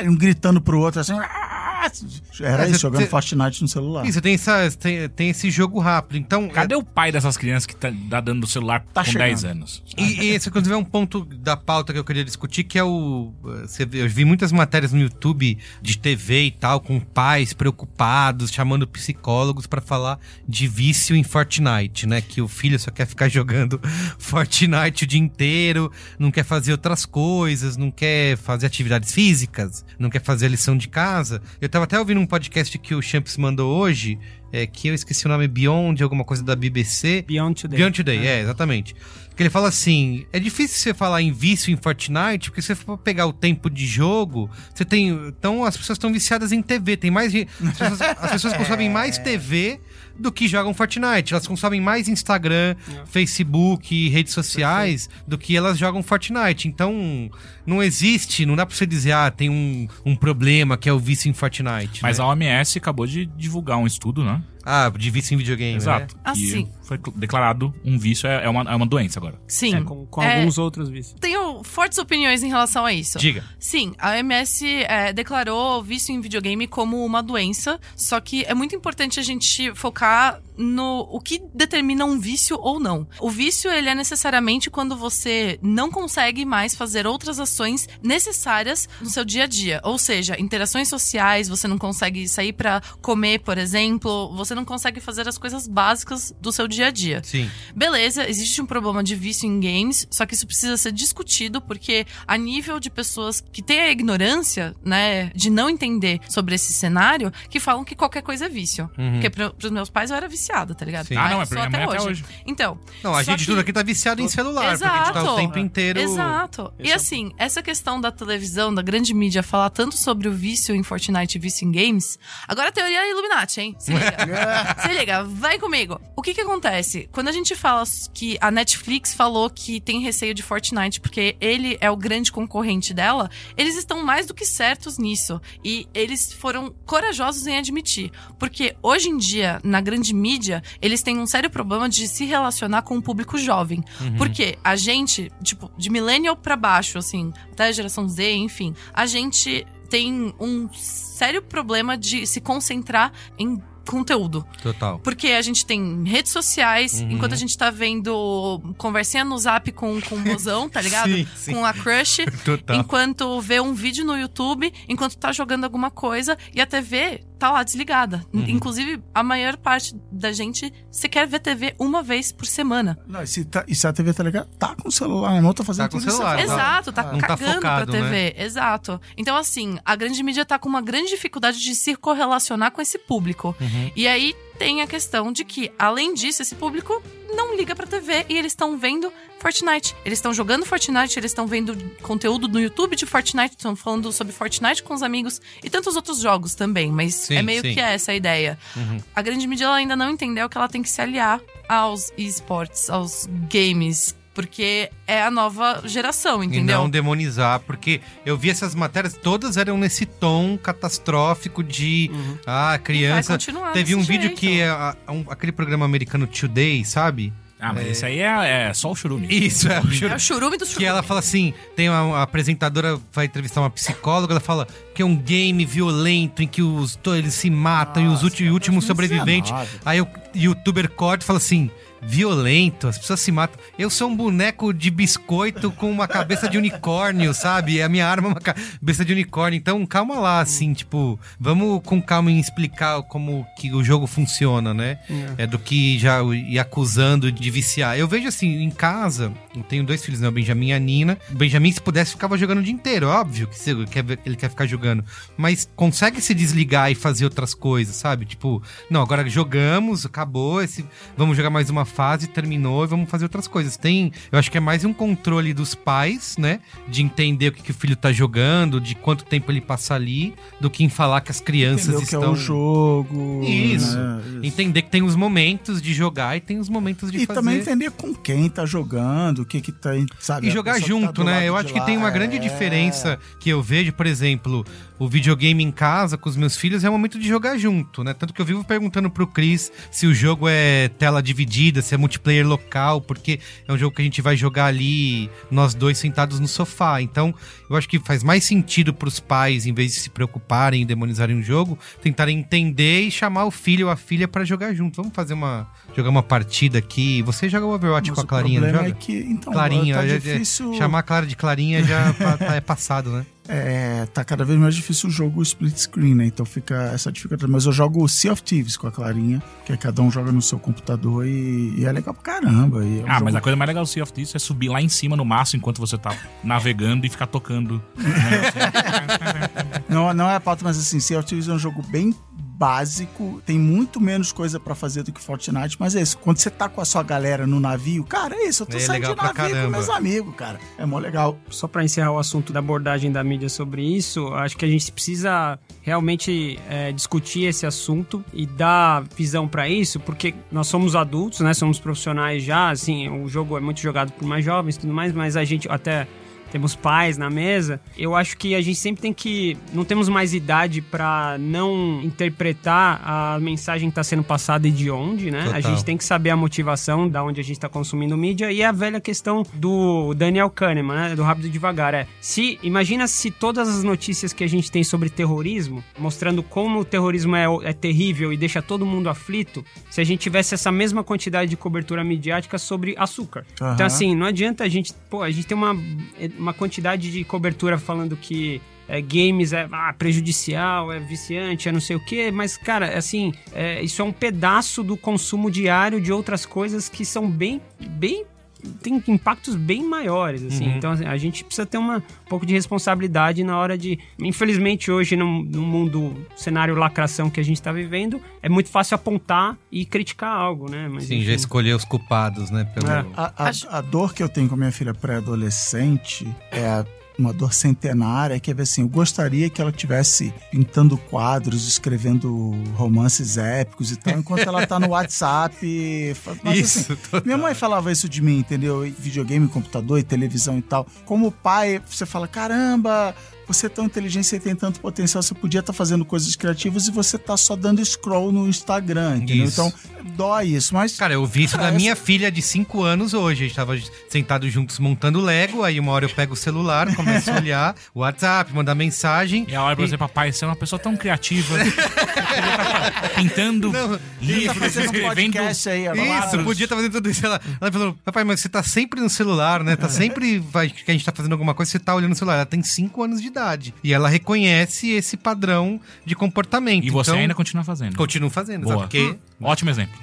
Um gritando pro outro assim. Era É, isso, você- jogando Fortnite no celular. Isso, tem, essa, tem, tem esse jogo rápido. Então, Cadê o pai dessas crianças que tá, tá dando o celular Tá com chegando. 10 anos? E, e esse, inclusive, é um ponto da pauta que eu queria discutir, que é o. Você vê, eu vi muitas matérias no YouTube de TV e tal, com pais preocupados, chamando psicólogos pra falar de vício em Fortnite, né? Que o filho só quer ficar jogando Fortnite o dia inteiro, não quer fazer outras coisas, não quer fazer atividades físicas, não quer fazer a lição de casa. Eu tava até ouvindo um podcast que o Champs mandou hoje, é, que eu esqueci o nome, Beyond, alguma coisa da BBC. Beyond Today. Beyond Today, é, exatamente. Que ele fala assim: é difícil você falar em vício em Fortnite, porque se você for pegar o tempo de jogo, você tem. Então as pessoas estão viciadas em TV. Tem mais. As pessoas, as pessoas consomem mais TV do que jogam Fortnite. Elas consomem mais Instagram, Facebook, redes sociais do que elas jogam Fortnite. Então, não existe, não dá pra você dizer, ah, tem um, um problema que é o vício em Fortnite. Mas né? a OMS acabou de divulgar um estudo, né? Ah, de vício em videogame. Exato. Né? Ah, que sim. Foi declarado um vício, é é uma, é uma doença agora. Sim. É, com com É, alguns outros vícios. Tenho fortes opiniões em relação a isso. Diga. Sim, a OMS é, declarou o vício em videogame como uma doença, só que é muito importante a gente focar no o que determina um vício ou não. O vício, ele é necessariamente quando você não consegue mais fazer outras ações necessárias no seu dia a dia. Ou seja, interações sociais, você não consegue sair pra comer, por exemplo, você não consegue fazer as coisas básicas do seu dia a dia. Sim. Beleza, existe um problema de vício em games, só que isso precisa ser discutido, porque a nível de pessoas que têm a ignorância, né, de não entender sobre esse cenário, que falam que qualquer coisa é vício. Porque pro, pros meus pais eu era viciada, tá ligado? Sim. Ah, não, é pra minha mãe até hoje. Então. Não, a gente que- tudo aqui tá viciado em celular, porque a gente tá o Exato. tempo inteiro. Exato. E é assim, essa questão da televisão, da grande mídia, falar tanto sobre o vício em Fortnite e vício em games. Agora a teoria é Illuminati, hein? Se liga. Se liga, vai comigo. O que que acontece? Quando a gente fala que a Netflix falou que tem receio de Fortnite porque ele é o grande concorrente dela, eles estão mais do que certos nisso. E eles foram corajosos em admitir. Porque hoje em dia, na grande mídia, eles têm um sério problema de se relacionar com o público jovem. Porque a gente, tipo, de millennial pra baixo, assim, até a geração Z, enfim, a gente tem um sério problema de se concentrar em conteúdo. Total. Porque a gente tem redes sociais, Uhum. enquanto a gente tá vendo conversinha no zap com, com o mozão, tá ligado? Sim, sim. Com a crush. Total. Enquanto vê um vídeo no YouTube, enquanto tá jogando alguma coisa, e a TV tá lá desligada. Uhum. Inclusive, a maior parte da gente sequer vê TV uma vez por semana. Não, e se, tá, e se a TV tá ligada, tá com o celular na mão, tá fazendo Tá com tudo isso. celular, aí. Exato, tá Não tá cagando focado, pra TV. Exato. Então, assim, a grande mídia tá com uma grande dificuldade de se correlacionar com esse público. Uhum. E aí tem a questão de que, além disso, esse público não liga pra TV e eles estão vendo Fortnite. Eles estão jogando Fortnite, eles estão vendo conteúdo no YouTube de Fortnite, estão falando sobre Fortnite com os amigos e tantos outros jogos também, mas Sim, é meio sim. que essa a ideia. A grande mídia ainda não entendeu que ela tem que se aliar aos esportes, aos games, porque é a nova geração, E entendeu? não demonizar, porque eu vi essas matérias, todas eram nesse tom catastrófico de ah, criança. continuar Teve um desse vídeo jeito. que é a- um- aquele programa americano Today, sabe? Ah, mas esse aí é, é só o churume. Isso, é o É o churume do churume. Que ela fala assim: tem uma, uma apresentadora, vai entrevistar uma psicóloga, ela fala que é um game violento em que os, to- eles se matam e os Nossa, e o último 2019. sobrevivente. Aí o youtuber corta e fala assim: violento, as pessoas se matam. Eu sou um boneco de biscoito com uma cabeça de unicórnio, sabe? A minha arma é uma cabeça de unicórnio. Então, calma lá, assim, tipo, vamos com calma em explicar como que o jogo funciona, né? É, do que já ir acusando de viciar. Eu vejo assim, em casa, eu tenho dois filhos, né? O Benjamin e a Nina. O Benjamin, se pudesse, ficava jogando o dia inteiro, óbvio que ele quer, ver- ele quer ficar jogando. Mas consegue se desligar e fazer outras coisas, sabe? Tipo, não, agora jogamos, acabou, esse, vamos jogar mais uma fase, terminou e vamos fazer outras coisas. Tem, eu acho que é mais um controle dos pais, né? De entender o que, que o filho tá jogando, de quanto tempo ele passa ali, do que em falar que as crianças Entendeu que estão. é o jogo. Isso. né? Isso. Entender que tem os momentos de jogar e tem os momentos de E fazer. também entender com quem tá jogando, o que que tá, sabe? E jogar tá junto, lado né? Eu acho que lá, tem uma grande é. diferença que eu vejo, por exemplo, o videogame em casa com os meus filhos é um momento de jogar junto, né? Tanto que eu vivo perguntando pro Cris se o jogo é tela dividida, se é multiplayer local, porque é um jogo que a gente vai jogar ali, nós dois sentados no sofá. Então, eu acho que faz mais sentido pros pais, em vez de se preocuparem e demonizarem o jogo, tentarem entender e chamar o filho ou a filha pra jogar junto. Vamos fazer uma. jogar uma partida aqui. Você joga o Overwatch Mas com a Clarinha, não joga? é que, então, Clarinha, tá é- é- difícil... chamar a Clara de Clarinha já tá- é passado, né? É, tá cada vez mais difícil o jogo split screen, né? Então fica essa dificuldade. Mas eu jogo Sea of Thieves com a Clarinha, que é cada um joga no seu computador e, e é legal pra caramba. É um Ah, mas jogo- a coisa mais legal do Sea of Thieves é subir lá em cima no maço enquanto você tá navegando e ficar tocando. Não, não é a pauta, mas assim, Sea of Thieves é um jogo bem básico, tem muito menos coisa pra fazer do que Fortnite, mas é isso. Quando você tá com a sua galera no navio, cara, é isso. Eu tô É saindo legal de navio com meus amigos, cara. É mó legal. Só para encerrar o assunto da abordagem da mídia sobre isso, acho que a gente precisa realmente é, discutir esse assunto e dar visão para isso, porque nós somos adultos, né? Somos profissionais já, assim, o jogo é muito jogado por mais jovens e tudo mais, mas a gente até temos pais na mesa. Eu acho que a gente sempre tem que não temos mais idade para não interpretar a mensagem que está sendo passada e de onde, né? A Total. gente tem que saber a motivação da onde a gente está consumindo mídia e a velha questão do Daniel Kahneman, né? Do rápido e devagar. É, se imagina se todas as notícias que a gente tem sobre terrorismo, mostrando como o terrorismo é, é terrível e deixa todo mundo aflito, se a gente tivesse essa mesma quantidade de cobertura midiática sobre açúcar. Aham. Então assim, não adianta a gente, pô, a gente tem uma, uma quantidade de cobertura falando que é, games é ah, prejudicial, é viciante, é não sei o quê, mas, cara, assim, é, isso é um pedaço do consumo diário de outras coisas que são bem, bem tem impactos bem maiores, assim. Então, assim, a gente precisa ter uma, um pouco de responsabilidade na hora de... Infelizmente, hoje, no, no mundo, cenário lacração que a gente tá vivendo, é muito fácil apontar e criticar algo, né? Mas, Sim, enfim. já escolheu os culpados, né? Pelo... É. A, a- Acho- a dor que eu tenho com a minha filha pré-adolescente é uma dor centenária, que é ver assim, eu gostaria que ela tivesse pintando quadros, escrevendo romances épicos e tal, enquanto ela tá no WhatsApp. Mas, assim, Isso, total. minha mãe falava isso de mim, entendeu? E Videogame, computador e televisão e tal. Como pai, você fala, caramba, você é tão inteligente, você tem tanto potencial, você podia estar fazendo coisas criativas e você tá só dando scroll no Instagram, entendeu? Isso. Então, dói isso, mas... Cara, eu vi isso da Cara, minha filha de 5 anos hoje. A gente tava sentados juntos montando Lego, aí uma hora eu pego o celular, começo a olhar o WhatsApp, mandar mensagem. E a hora pra você, papai, você é uma pessoa tão criativa. Tá pintando Não, tá livros, um escrevendo. aí. Isso, podia estar fazendo tudo isso. Ela, ela falou, papai, mas você tá sempre no celular, né? Tá sempre vai, que a gente tá fazendo alguma coisa, você tá olhando no celular. Ela tem 5 anos de E ela reconhece esse padrão de comportamento. E você então, ainda continua fazendo. continua fazendo, Boa. sabe? Porque Ótimo exemplo.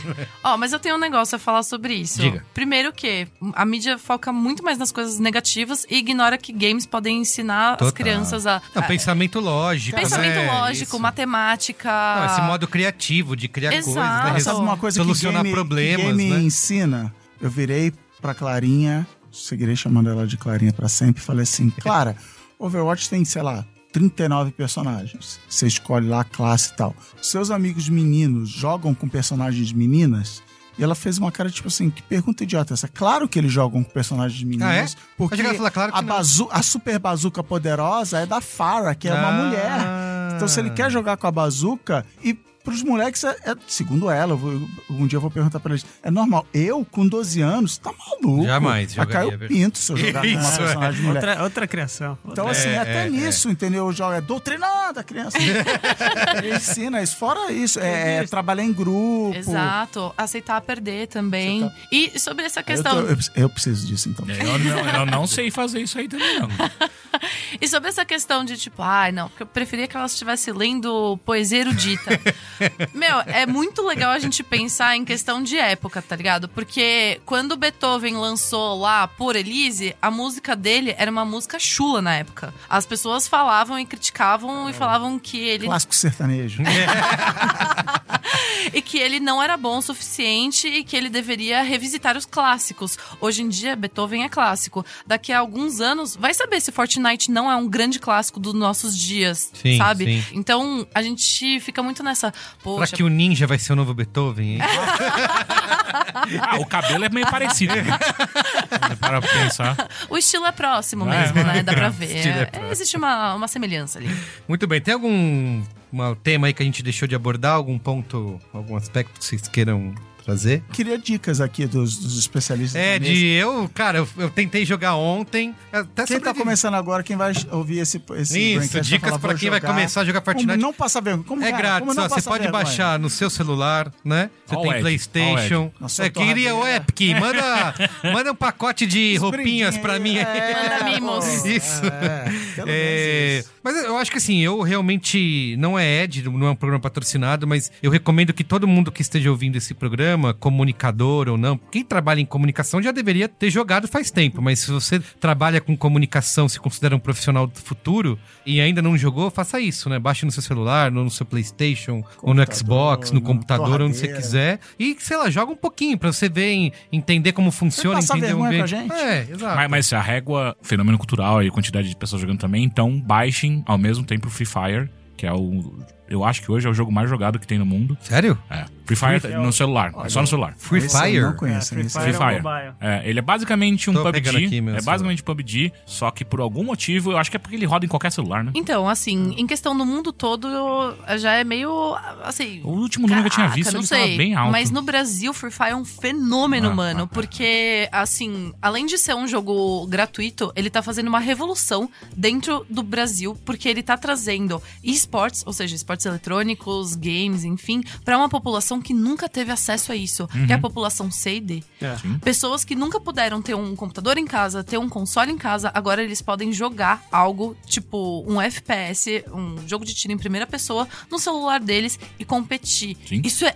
Ó, mas eu tenho um negócio a falar sobre isso. Diga. Primeiro que a mídia foca muito mais nas coisas negativas e ignora que games podem ensinar as Total. crianças a... Não, a- pensamento lógico. pensamento né? lógico, Isso. matemática... Não, esse modo criativo de criar Exato. coisas, né? Sabe uma coisa solucionar que game, problemas, que game né? ensina? Eu virei pra Clarinha, seguirei chamando ela de Clarinha pra sempre, e falei assim, Clara, Overwatch tem, sei lá, 39 personagens. Você escolhe lá a classe e tal. Seus amigos meninos jogam com personagens meninas? E ela fez uma cara tipo assim, que pergunta idiota essa. Claro que eles jogam com personagens meninas. Ah, é? Porque falar, claro a, bazu a super bazuca poderosa é da Farah, que é uma Ah. mulher. Então, se ele quer jogar com a bazuca, e pros moleques, é, é- segundo ela, eu vou- um dia eu vou perguntar pra eles, é normal. Eu, com 12 anos, tá maluco. Jamais Vai cair jogaria, o verdade. pinto se eu jogar com uma Isso, é. personagem mulher. Outra, outra criação. Então, assim, É, até é, nisso, entendeu? Jogo é doutrinando a criança. Ensina isso. Fora isso, é, é trabalhar em grupo. Exato. Aceitar perder também. Aceitar- E sobre essa Eu, questão... tô- eu- eu preciso disso, então. Eu não, eu não sei fazer isso aí também, não. E sobre essa questão de tipo, ai, não, porque eu preferia que ela estivesse lendo poesia erudita. Meu, é muito legal a gente pensar em questão de época, tá ligado? Porque quando Beethoven lançou lá Por Elise, a música dele era uma música chula na época. As pessoas falavam e criticavam e falavam que ele Clássico sertanejo. e que ele não era bom o suficiente e que ele deveria revisitar os clássicos. Hoje em dia, Beethoven é clássico. Daqui a alguns anos, vai saber se Fortnite não é um grande clássico dos nossos dias, Sim, sabe? sim. Então, a gente fica muito nessa, Será poxa, que o Ninja vai ser o novo Beethoven, hein? Ah, o cabelo é meio parecido. né? Para pensar. o estilo é próximo É. mesmo, né? Dá pra ver. é É, existe uma, uma semelhança ali. Muito bem, tem algum uma tema aí que a gente deixou de abordar? Algum ponto, algum aspecto que vocês queiram trazer? Queria dicas aqui dos, dos especialistas. É, de eu, cara, eu, eu tentei jogar ontem. Até Quem tá começando agora, quem vai ouvir esse, esse Isso, vai dicas vou quem vai jogar. começar a jogar Fortnite. Como não passa vergonha. Como, É cara, grátis, como não ó, você pode vergonha? baixar no seu celular, né? Você All tem Ed, PlayStation. Nossa, É, queria o. Epic, manda, manda um pacote de roupinhas pra mim. É, Manda mimos. Isso. É, pelo É, isso. mas eu acho que assim, eu realmente. Não é Ed, não é um programa patrocinado, mas eu recomendo que todo mundo que esteja ouvindo esse programa, comunicador ou não, quem trabalha em comunicação já deveria ter jogado faz tempo, mas se você trabalha com comunicação, se considera um profissional do futuro e ainda não jogou, faça isso, né? Baixe no seu celular, no seu PlayStation, ou no Xbox, no na computador, onde você quiser. E, sei lá, joga um pouquinho pra você ver, em- entender como funciona, entender um vergonha com a bem- gente. É, exato. Mas, mas a régua, fenômeno cultural e quantidade de pessoas jogando também, então baixem ao mesmo tempo o Free Fire, que é o. Eu acho que hoje é o jogo mais jogado que tem no mundo. Sério? É. Free Fire Free- no celular. é só no celular. Free Esse eu Fire? não conheço. É, Free Fire. Free é um Fire. mobile. É, ele é basicamente um Tô PUBG. aqui é celular. basicamente PUBG, só que por algum motivo, eu acho que é porque ele roda em qualquer celular, né? Então, assim, em questão do mundo todo, já é meio, assim... O último número que eu tinha visto, não ele sei. bem alto. Mas no Brasil, Free Fire é um fenômeno, Ah, mano. ah, ah. Porque, assim, além de ser um jogo gratuito, ele tá fazendo uma revolução dentro do Brasil, porque ele tá trazendo esportes, ou seja, esportes eletrônicos, games, enfim, pra uma população que nunca teve acesso a isso, Uhum. que é a população C e D. É. Pessoas que nunca puderam ter um computador em casa, ter um console em casa, agora eles podem jogar algo tipo um FPS, um jogo de tiro em primeira pessoa, no celular deles e competir. Sim. Isso é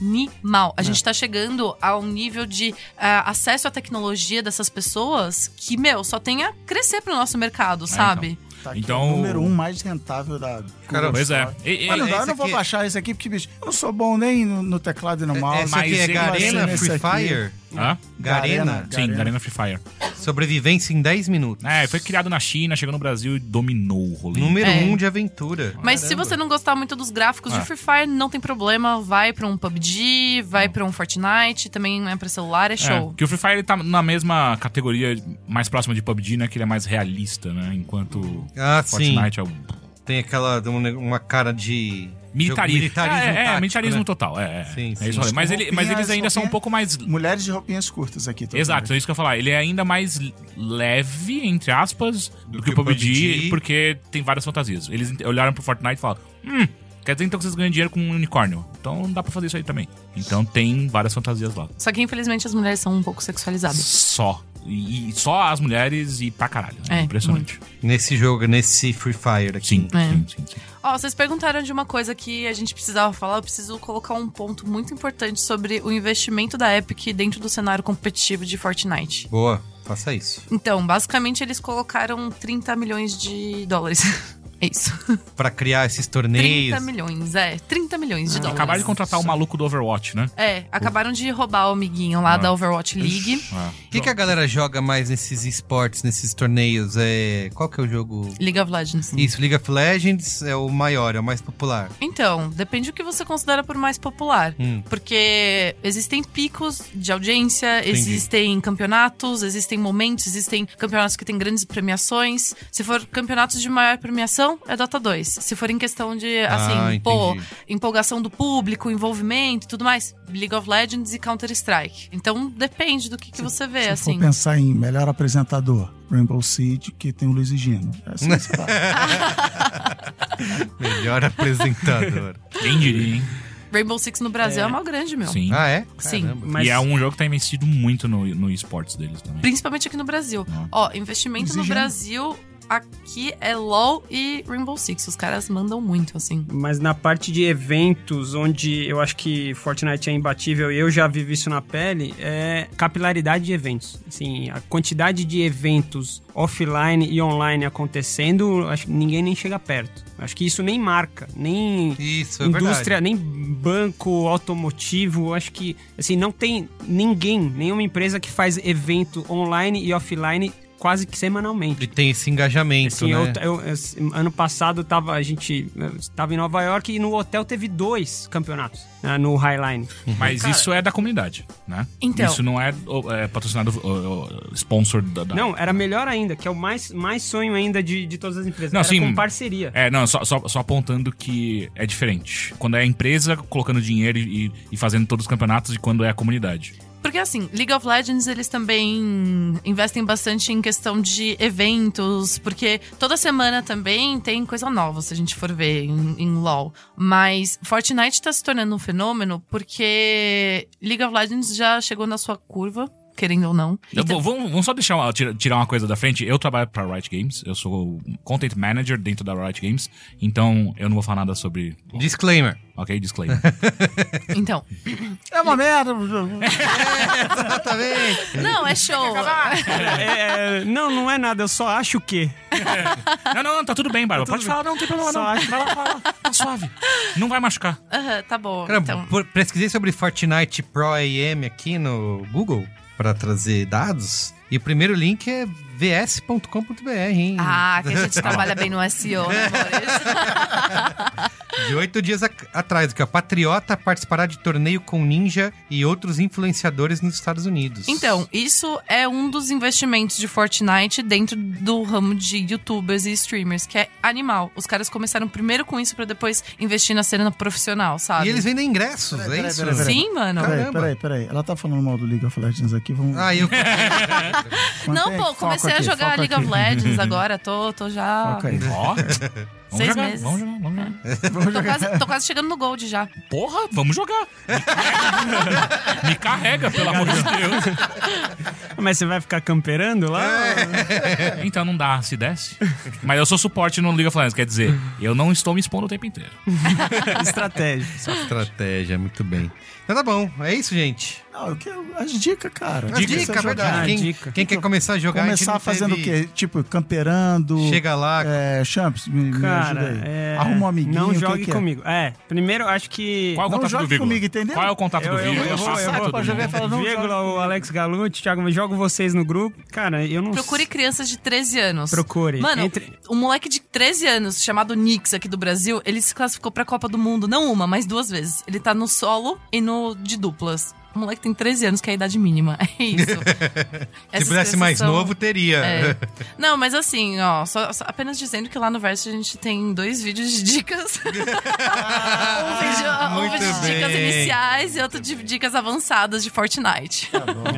animal. A gente tá chegando a um nível de ah, acesso à tecnologia dessas pessoas que, meu, só tem a crescer pro nosso mercado, sabe? Tá aqui, Então- o número um mais rentável da. Cara, Pois é. E- e- Mas não dá, eu não vou aqui- baixar esse aqui porque, bicho, eu não sou bom nem no, no teclado e no mouse. Esse aqui é Garena Free aqui- Fire? Hã? Garena? Sim, Garena Free Fire. Sobrevivência em 10 minutos. É, foi criado na China, chegou no Brasil e dominou o rolê. Número É. 1 um de aventura. Mas se Caramba. você não gostar muito dos gráficos Ah. de Free Fire, não tem problema. Vai pra um PUBG, vai pra um Fortnite, também é pra celular, é show. É, que o Free Fire ele tá na mesma categoria mais próxima de PUBG, né? Que ele é mais realista, né? Enquanto Ah, sim. Fortnite é o Tem aquela uma cara de militarismo. militarismo é, é, é, tático, militarismo né? total. É, é. Sim, É sim. isso. Mas, ele, mas eles ainda são um pouco mais. Mulheres de roupinhas curtas aqui. tô Exato, é isso que eu ia falar. Ele é ainda mais leve, entre aspas, do, Do que, que o o PUBG, PUBG. porque tem várias fantasias. Eles olharam pro Fortnite e falaram: hum, Quer dizer então que vocês ganham dinheiro com um unicórnio. Então dá pra fazer isso aí também. Então tem várias fantasias lá. Só que infelizmente as mulheres são um pouco sexualizadas. Só. E, e só as mulheres e pra caralho. É, É, impressionante. Nesse jogo, nesse Free Fire aqui. Sim, É. sim, sim, sim. Ó, vocês perguntaram de uma coisa que a gente precisava falar. Eu preciso colocar um ponto muito importante sobre o investimento da Epic dentro do cenário competitivo de Fortnite. Boa, faça isso. Então, basicamente, eles colocaram 30 milhões de dólares. É isso. Pra criar esses torneios. 30 milhões, é. 30 milhões de dólares. Acabaram de contratar o maluco do Overwatch, né? É, acabaram de roubar o amiguinho lá Ah. da Overwatch League. Ah. O que, que a galera joga mais nesses esportes, nesses torneios? É... Qual que é o jogo? League of Legends. Isso, League of Legends é o maior, é o mais popular. Então, depende do que você considera por mais popular. Hum. Porque existem picos de audiência, Entendi. existem campeonatos, existem momentos, existem campeonatos que têm grandes premiações. Se for campeonatos de maior premiação, é Dota 2. Se for em questão de, assim, Ah, pô, empolgação do público, envolvimento e tudo mais, League of Legends e Counter-Strike. Então, depende do que, que você vê, Se assim. for pensar em melhor apresentador, Rainbow Six, que tem o Luiz e Gino. É assim que se fala. Melhor apresentador. Quem diria, hein? Rainbow Six no Brasil é, uma grande, meu. Sim. ah, é? Sim. Mas E é um jogo que tá investido muito no, no esportes deles também. Principalmente aqui no Brasil. Ah. Ó, investimento no. Brasil aqui é LoL e Rainbow Six. Os caras mandam muito, assim. Mas na parte de eventos, onde eu acho que Fortnite é imbatível e eu já vivi isso na pele, é capilaridade de eventos. Assim, a quantidade de eventos offline e online acontecendo, acho que ninguém nem chega perto. Acho que isso nem marca, nem Isso, é indústria, verdade. nem banco automotivo, acho que assim, não tem ninguém, nenhuma empresa que faz evento online e offline quase que semanalmente. Ele tem esse engajamento, Assim, né? eu, eu- eu- ano passado tava, a gente estava em Nova York e no hotel teve dois campeonatos né, no Highline. Mas isso é da comunidade, né? Então. Isso não é, é patrocinado, sponsor da... da- Não, era melhor ainda, que é o mais, mais sonho ainda de, de todas as empresas. Não, era sim. com parceria. É, não, só, só, só apontando que é diferente. Quando é a empresa colocando dinheiro e, e fazendo todos os campeonatos e quando é a comunidade. Porque, assim, League of Legends, eles também investem bastante em questão de eventos, porque toda semana também tem coisa nova, se a gente for ver em, em LoL. Mas Fortnite tá se tornando um fenômeno porque League of Legends já chegou na sua curva, querendo ou não. Eu Então- vamos, vamos só deixar uma, tira- tirar uma coisa da frente. Eu trabalho pra Riot Games, eu sou content manager dentro da Riot Games, então eu não vou falar nada sobre. Disclaimer. Ok, disclaimer. Então, É uma merda. Exatamente. não, é show. É, é, não, não é nada, eu só acho que. não, não, tá tudo bem, Bárbara. Pode falar, não tem problema Só não. acho- Vai lá, fala. Tá suave. Não vai machucar. Aham, tá bom. Cara, então, pesquisei sobre Fortnite Pro AM aqui no Google pra trazer dados. E o primeiro link é vs.com.br, hein? Ah, que a gente trabalha bem no SEO, né, Maurício? De oito dias a- atrás, que o Patriota participará de torneio com Ninja e outros influenciadores nos Estados Unidos. Então, isso é um dos investimentos de Fortnite dentro do ramo de youtubers e streamers, que é animal. Os caras começaram primeiro com isso pra depois investir na cena profissional, sabe? E eles vendem ingressos, Peraí, é peraí, isso? peraí, peraí. Sim, mano. Caramba. Peraí, peraí, peraí. Ela tá falando mal do League of Legends aqui. Vamos... Ah, eu. Não, Mantém- pô, foco comecei a jogar League of Legends agora, tô, tô já. Ó. Vamos Seis jogar, meses. vamos jogar, vamos jogar. Tô quase, tô quase chegando no Gold já. Porra, vamos jogar. Me carrega, pelo amor de Deus. Mas você vai ficar camperando lá? Então não dá, se desce. Mas eu sou suporte no League of Legends, quer dizer, eu não estou me expondo o tempo inteiro. Estratégia. Estratégia, muito bem. Então tá bom, é isso, gente. Não, eu quero as dicas, cara. As Dicas jogar. verdade. Quem, dica. quem quer começar a jogar, a gente Começar não fazendo teve- o quê? Tipo, camperando. Chega lá. É, Champs, me, me ajuda Cara, aí. é... Arruma um amiguinho. Não o que jogue que é? comigo. É, primeiro acho que. Qual é o Não contato jogue do Vírgula? comigo, entendeu? Qual é o contato Eu, do eu, Vírgula? eu, vou, eu, pra vou, e falar, não Vírgula, joga. o Alex Galute, Thiago, eu jogo vocês no grupo. Cara, eu não Procure crianças de 13 anos. Procure. Mano, Entre- um moleque de 13 anos, chamado Nix aqui do Brasil, ele se classificou pra Copa do Mundo, não uma, mas duas vezes. Ele tá no solo e no de duplas. O moleque tem 13 anos, que é a idade mínima. É isso. Se pudesse mais são- novo, teria. É. Não, mas assim, ó, só, só apenas dizendo que lá no Verso a gente tem dois vídeos de dicas. um vídeo, um vídeo de dicas iniciais e outro de dicas avançadas de Fortnite.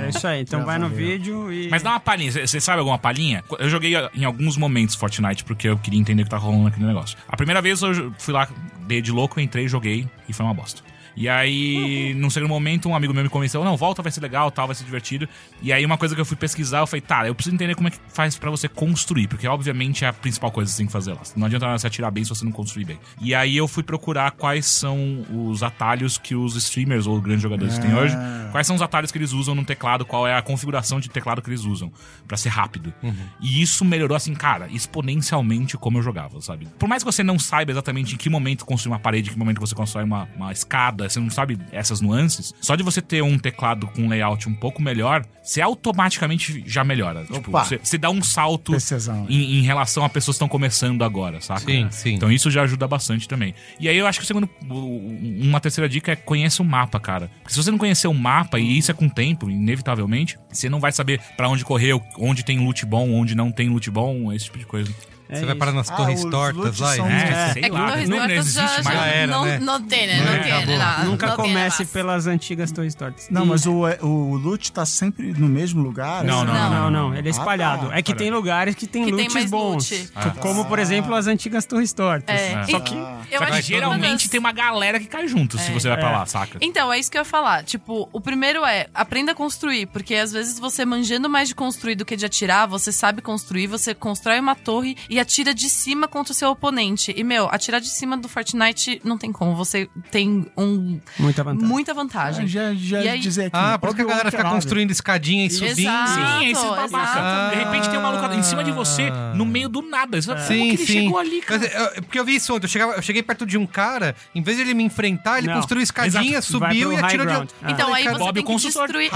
É isso aí. Então Já vai no vídeo e. Mas dá uma palhinha, você sabe alguma palhinha? Eu joguei em alguns momentos Fortnite porque eu queria entender o que tá rolando naquele negócio. A primeira vez eu fui lá, dei de louco, entrei, joguei e foi uma bosta. E aí, num segundo momento, um amigo meu me convenceu, não, volta, vai ser legal, tal, vai ser divertido. E aí, uma coisa que eu fui pesquisar, eu falei, tá, eu preciso entender como é que faz pra você construir, porque obviamente é a principal coisa que você tem que fazer lá. Não adianta você atirar bem se você não construir bem. E aí, eu fui procurar quais são os atalhos que os streamers ou grandes jogadores têm hoje. Quais são os atalhos que eles usam no teclado, qual é a configuração de teclado que eles usam pra ser rápido. E isso melhorou, assim, cara, exponencialmente como eu jogava, sabe? Por mais que você não saiba exatamente em que momento construir uma parede, em que momento você constrói uma, uma escada, você não sabe essas nuances, só de você ter um teclado com um layout um pouco melhor, você automaticamente já melhora. Tipo, Opa. você, você dá um salto PCzão. em, em relação a pessoas que estão começando agora, saca? Sim, sim. Então isso já ajuda bastante também. E aí eu acho que o segundo, uma terceira dica é conheça o mapa, cara. Porque se você não conhecer o mapa, e isso é com o tempo, inevitavelmente, você não vai saber pra onde correr, onde tem loot bom, onde não tem loot bom, esse tipo de coisa. É Você vai parar nas Ah, torres tortas lá e são- É, É. sei É que lá. Torres Não, não Tortas existe já, mais. já era, não, né? não tem, né? Não, Não tem, nada. Nunca não comece pelas antigas Torres Tortas. Não, mas o, o loot tá sempre no mesmo lugar? Não, assim? não, Não, não, ele é Ah, espalhado. tá. é que tem lugares que tem Que tem loots bons. loot. Como, por exemplo, as antigas Torres Tortas. É. É. Só que- eu Só que que geralmente tem uma galera que cai junto se você vai pra É. lá, saca? Então, é isso que eu ia falar. Tipo, o primeiro é aprenda a construir, porque às vezes você manjando mais de construir do que de atirar, você sabe construir, você constrói uma torre e atira de cima contra o seu oponente. E, meu, atirar de cima do Fortnite não tem como. Você tem um, Muita vantagem. muita vantagem. Já, já aí- dizer aqui. Ah, por isso que a galera fica construindo escadinha e subindo. Exato. Sim, esses exato. babaca. De repente tem um maluco em cima de você, no meio do nada. Você fala, Como Sim, que ele sim. chegou ali, cara? Mas, eu- porque eu vi isso ontem. Eu, chegava- eu cheguei perto de um cara, em vez de ele me enfrentar, ele Não. construiu escadinha, Exato. Subiu e atirou ground. de. Ah. Então, aí Bob, você o tem que destruir.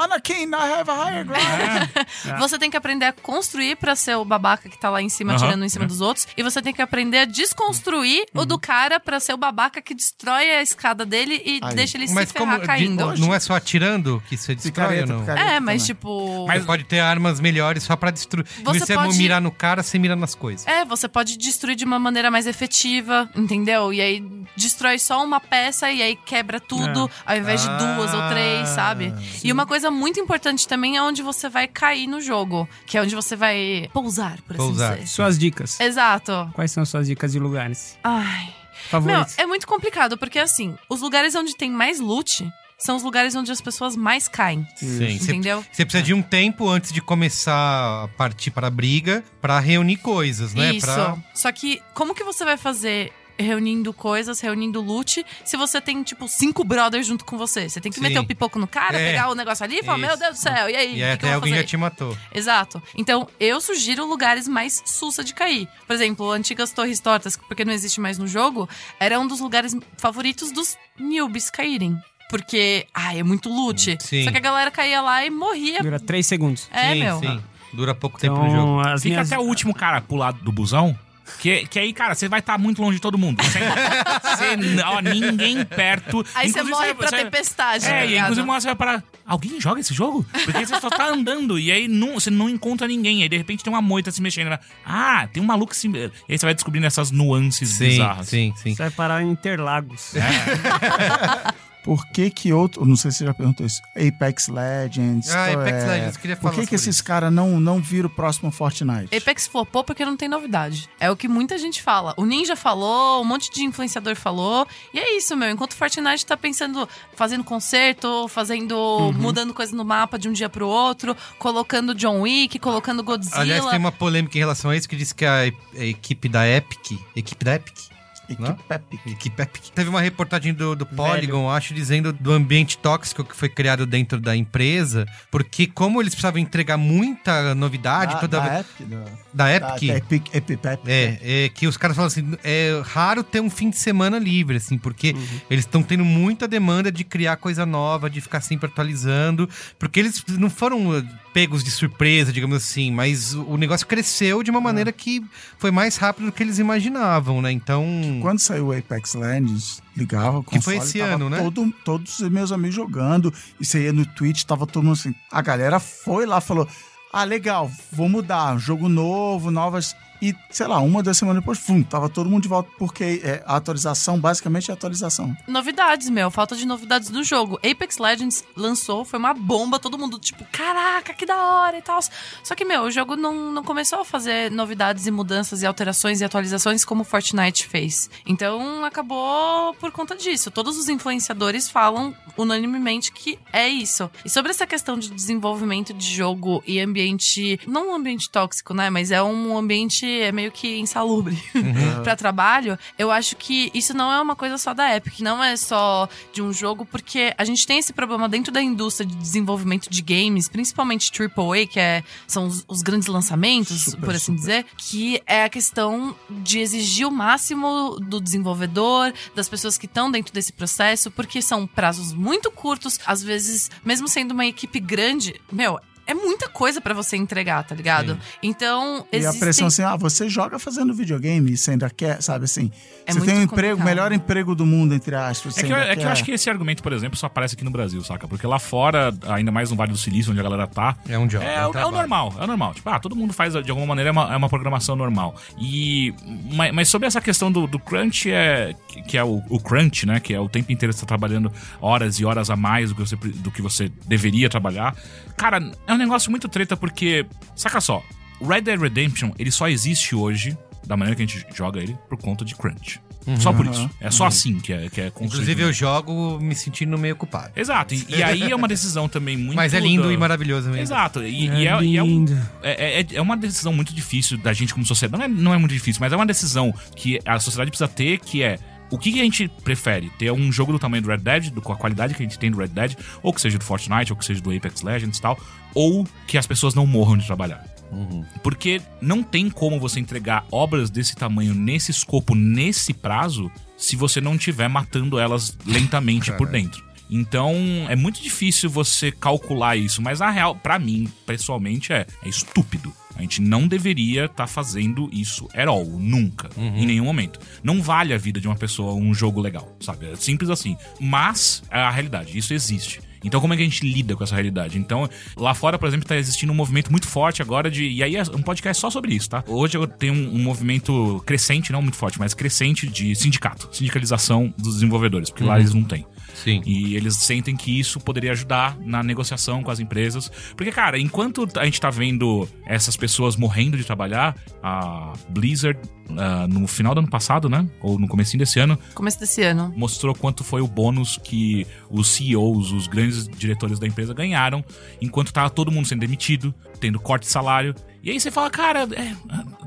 Anakin, I have a higher ground. Você tem que aprender a construir pra ser o babaca que tá lá em cima, Aham, atirando em cima é. dos outros. E você tem que aprender a desconstruir o Uhum. do cara pra ser o babaca que destrói a escada dele e Aí. deixa ele Mas se como ferrar de- caindo. não é só atirando que você destrói Picareta, não? picareta É, mas também. tipo. Mas pode ter armas melhores só pra destruir. Você você pode- mirar no cara, você mira nas coisas. É, você pode destruir de uma maneira mais efetiva, entendeu? E aí destrói só uma peça e aí quebra tudo, ao invés de duas ou três, Ah, sabe? E uma coisa muito importante também é onde você vai cair no jogo, que é onde você vai pousar, por assim Pousar. dizer. Suas dicas. Exato. Quais são suas dicas de lugares Ai. Meu, favoritos? é muito complicado, porque assim, os lugares onde tem mais loot são os lugares onde as pessoas mais caem. Sim. Entendeu? você precisa de um tempo antes de começar a partir para a briga pra reunir coisas, né? Isso. Pra... Só que como que você vai fazer reunindo coisas, reunindo loot, se você tem, tipo, cinco brothers junto com você? Você tem que Sim. meter o pipoco no cara, É. pegar o negócio ali e falar, Isso. meu Deus do céu, e aí? E que que até vou alguém fazer? já te matou. Exato. Então, eu sugiro lugares mais sussa de cair. Por exemplo, antigas torres tortas, porque não existe mais no jogo, era um dos lugares favoritos dos newbies caírem. Porque, ai, é muito loot. Sim. Só que a galera caía lá e morria. Dura três segundos. É, sim, meu. sim. Dura pouco tempo no jogo. Então, as Fica minhas... até o último cara pular do busão. Que, que aí, cara, você vai estar muito longe de todo mundo. Você, você- ó, ninguém perto. Aí você Inclusive, morre pra você- tempestade. tá É, e inclusive uma hora você vai parar. Alguém joga esse jogo? Porque você só tá andando e aí não, você não encontra ninguém. Aí de repente tem uma moita se mexendo. né? Ah, tem um maluco se. E aí você vai descobrindo essas nuances Sim, bizarras. sim, sim. Você vai parar em Interlagos. Por que que outro... Não sei se você já perguntou isso. Apex Legends. Ah, Apex é, Legends, queria Por falar que que sobre esses caras não, não viram o próximo Fortnite? Apex flopou porque não tem novidade. É o que muita gente fala. O Ninja falou, um monte de influenciador falou. E é isso, meu. Enquanto o Fortnite tá pensando, fazendo concerto, fazendo. Uhum. mudando coisa no mapa de um dia pro outro, colocando John Wick, colocando Godzilla. Aliás, tem uma polêmica em relação a isso que diz que a equipe da Epic, equipe da Epic, Equipe Não? Epic. equipe Epic, teve uma reportagem do, do Polygon, acho, dizendo do ambiente tóxico que foi criado dentro da empresa, porque como eles precisavam entregar muita novidade, Da- toda da Epic, da- da da- Epic, da Epic, Epic, Epic. É, é que os caras falam assim, é raro ter um fim de semana livre, assim, porque eles estão tendo muita demanda de criar coisa nova, de ficar sempre atualizando, porque eles não foram pegos de surpresa, digamos assim, mas o o negócio cresceu de uma maneira que foi mais rápido do que eles imaginavam, né? Então, Sim. quando saiu o Apex Legends, ligava o Que foi console, esse ano, né? todo- todos os meus amigos jogando. E você ia no Twitch, tava todo mundo assim. A galera foi lá, falou: Ah, legal, vou mudar. Jogo novo, novas. E, sei lá, uma, duas semanas depois, fum, tava todo mundo de volta, porque é, a atualização, basicamente, é atualização. Novidades, meu. Falta de novidades do jogo. Apex Legends lançou, foi uma bomba, todo mundo, tipo, caraca, que da hora e tal. Só que, meu, o jogo não, não começou a fazer novidades e mudanças e alterações e atualizações como Fortnite fez. Então, acabou por conta disso. Todos os influenciadores falam unanimemente que é isso. E sobre essa questão de desenvolvimento de jogo e ambiente, não um ambiente tóxico, né? Mas é um ambiente é meio que insalubre pra trabalho. Eu acho que isso não é uma coisa só da Epic, não é só de um jogo, porque a gente tem esse problema dentro da indústria de desenvolvimento de games, principalmente AAA, que é, são os, os grandes lançamentos, Super, por assim super. dizer, que é a questão de exigir o máximo do desenvolvedor, das pessoas que estão dentro desse processo, porque são prazos muito curtos, às vezes, mesmo sendo uma equipe grande, meu. É muita coisa pra você entregar, tá ligado? Então, E a pressão assim, ah, você joga fazendo videogame você ainda quer, sabe assim. É você tem um emprego, melhor emprego do mundo, entre aspas. É que, eu, é que eu acho que esse argumento, por exemplo, só aparece aqui no Brasil, saca? Porque lá fora, ainda mais no Vale do Silício, onde a galera tá, É um job. É, é um o- é o normal, é o normal. Tipo, ah, todo mundo faz de alguma maneira, é uma, é uma programação normal. E. Mas, mas sobre essa questão do, do crunch, é, que, que é o, o crunch, né? Que é o tempo inteiro você tá trabalhando horas e horas a mais do que você, do que você deveria trabalhar. Cara, é um negócio muito treta porque. Saca só, Red Dead Redemption, ele só existe hoje, da maneira que a gente joga ele, por conta de crunch. Só por isso. É só assim que é, que é construído. Inclusive, eu jogo me sentindo meio culpado. Exato, e, e aí é uma decisão também muito. Mas é lindo da- e maravilhoso mesmo. Exato, e, É e é, e é um- lindo. é, é- é uma decisão muito difícil da gente como sociedade. Não é, não é muito difícil, mas é uma decisão que a sociedade precisa ter, que é o que, a gente prefere? Ter um jogo do tamanho do Red Dead, com a qualidade que a gente tem do Red Dead, ou que seja do Fortnite, ou que seja do Apex Legends e tal, ou que as pessoas não morram de trabalhar. Porque não tem como você entregar obras desse tamanho, nesse escopo, nesse prazo, se você não estiver matando elas lentamente por dentro. Então, é muito difícil você calcular isso, mas na real, pra mim, pessoalmente, é, é estúpido. A gente não deveria estar fazendo isso at all, nunca, em nenhum momento. Não vale a vida de uma pessoa um jogo legal, sabe? É simples assim. Mas é a realidade, isso existe. Então, como é que a gente lida com essa realidade? Então, lá fora, por exemplo, tá existindo um movimento muito forte agora de. E aí é um podcast só sobre isso, tá? Hoje eu tenho um, um movimento crescente, não muito forte, mas crescente de sindicato, sindicalização dos desenvolvedores, porque lá eles não têm. Sim. E eles sentem que isso poderia ajudar na negociação com as empresas. Porque, cara, enquanto a gente tá vendo essas pessoas morrendo de trabalhar, a Blizzard, ah, no final do ano passado, né? Ou no comecinho desse ano, Começo desse ano. mostrou quanto foi o bônus que os CEOs, os grandes diretores da empresa ganharam, enquanto tava todo mundo sendo demitido, tendo corte de salário. E aí você fala, cara, é,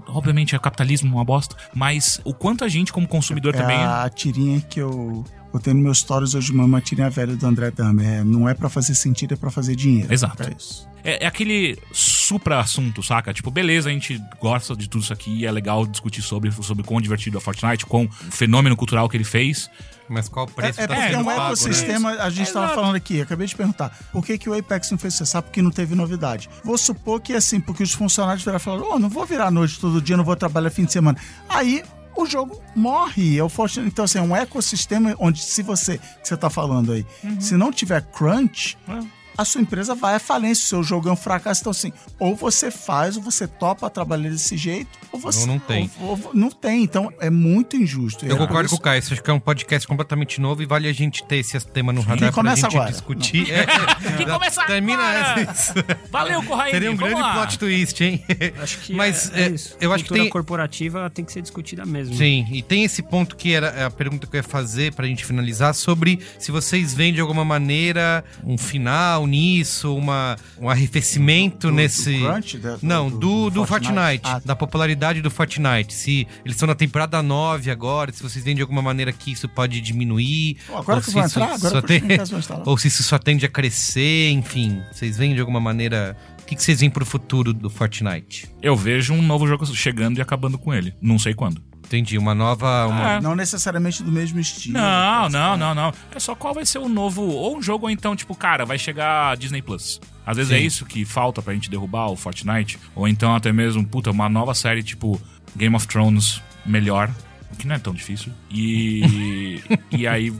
obviamente é capitalismo uma bosta, mas o quanto a gente como consumidor É também a tirinha que eu botei no meus stories hoje de manhã, uma tirinha velha do André Dahmer. É, não é pra fazer sentido, é pra fazer dinheiro. Exato. É isso. É, é aquele supra-assunto, saca? Tipo, beleza, a gente gosta de tudo isso aqui, é legal discutir sobre, sobre quão divertido é Fortnite, quão fenômeno cultural que ele fez. Mas qual o É, preço é tá porque é um pago, né? ecossistema, a gente estava Exato. falando aqui, acabei de perguntar, por que, que o Apex não fez sucesso? Porque não teve novidade. Vou supor que assim, porque os funcionários viraram e falaram, oh, não vou virar noite todo dia, não vou trabalhar fim de semana. Aí o jogo morre. É o Fortnite. Então, assim, é um ecossistema onde, se você, que você tá falando aí, Uhum. se não tiver crunch, É. a sua empresa vai à falência, o seu jogo é um fracasso. Então, assim, ou você faz, ou você topa trabalhar desse jeito, ou você. Ou não tem. ou- ou- não tem. Então, é muito injusto. Eu É concordo por com o Caio, isso acho que é um podcast completamente novo e vale a gente ter esse tema no radar pra começa gente agora. discutir. É, Quem começa Termina agora? essa. Valeu, Corraine, Seria um vamos grande lá. plot twist, hein? Acho que Mas é, é é, isso. eu acho que Cultura tem. corporativa tem que ser discutida mesmo. Sim, e tem esse ponto que era a pergunta que eu ia fazer pra gente finalizar sobre se vocês veem de alguma maneira um final nisso, uma, um arrefecimento Do- do nesse. crunch, da- do- Não, do- do, do do Fortnite? Fortnite, Ah, tá. da popularidade do Fortnite. Se eles estão na temporada 9 agora, se vocês veem de alguma maneira que isso pode diminuir. Pô, agora ou que isso entrar, agora tem- instalar. Ou se isso só tende a crescer, enfim. Vocês veem de alguma maneira. O que, que vocês veem pro futuro do Fortnite? Eu vejo um novo jogo chegando e acabando com ele. Não sei quando. Entendi, uma nova. Uma... É. Não necessariamente do mesmo estilo. Não, não, não, não. É só qual vai ser o novo. Ou um jogo, ou então, tipo, cara, vai chegar a Disney Plus. Às vezes Sim. é isso que falta pra gente derrubar o Fortnite. Ou então até mesmo, puta, uma nova série tipo Game of Thrones melhor. que não é tão difícil. E, e aí,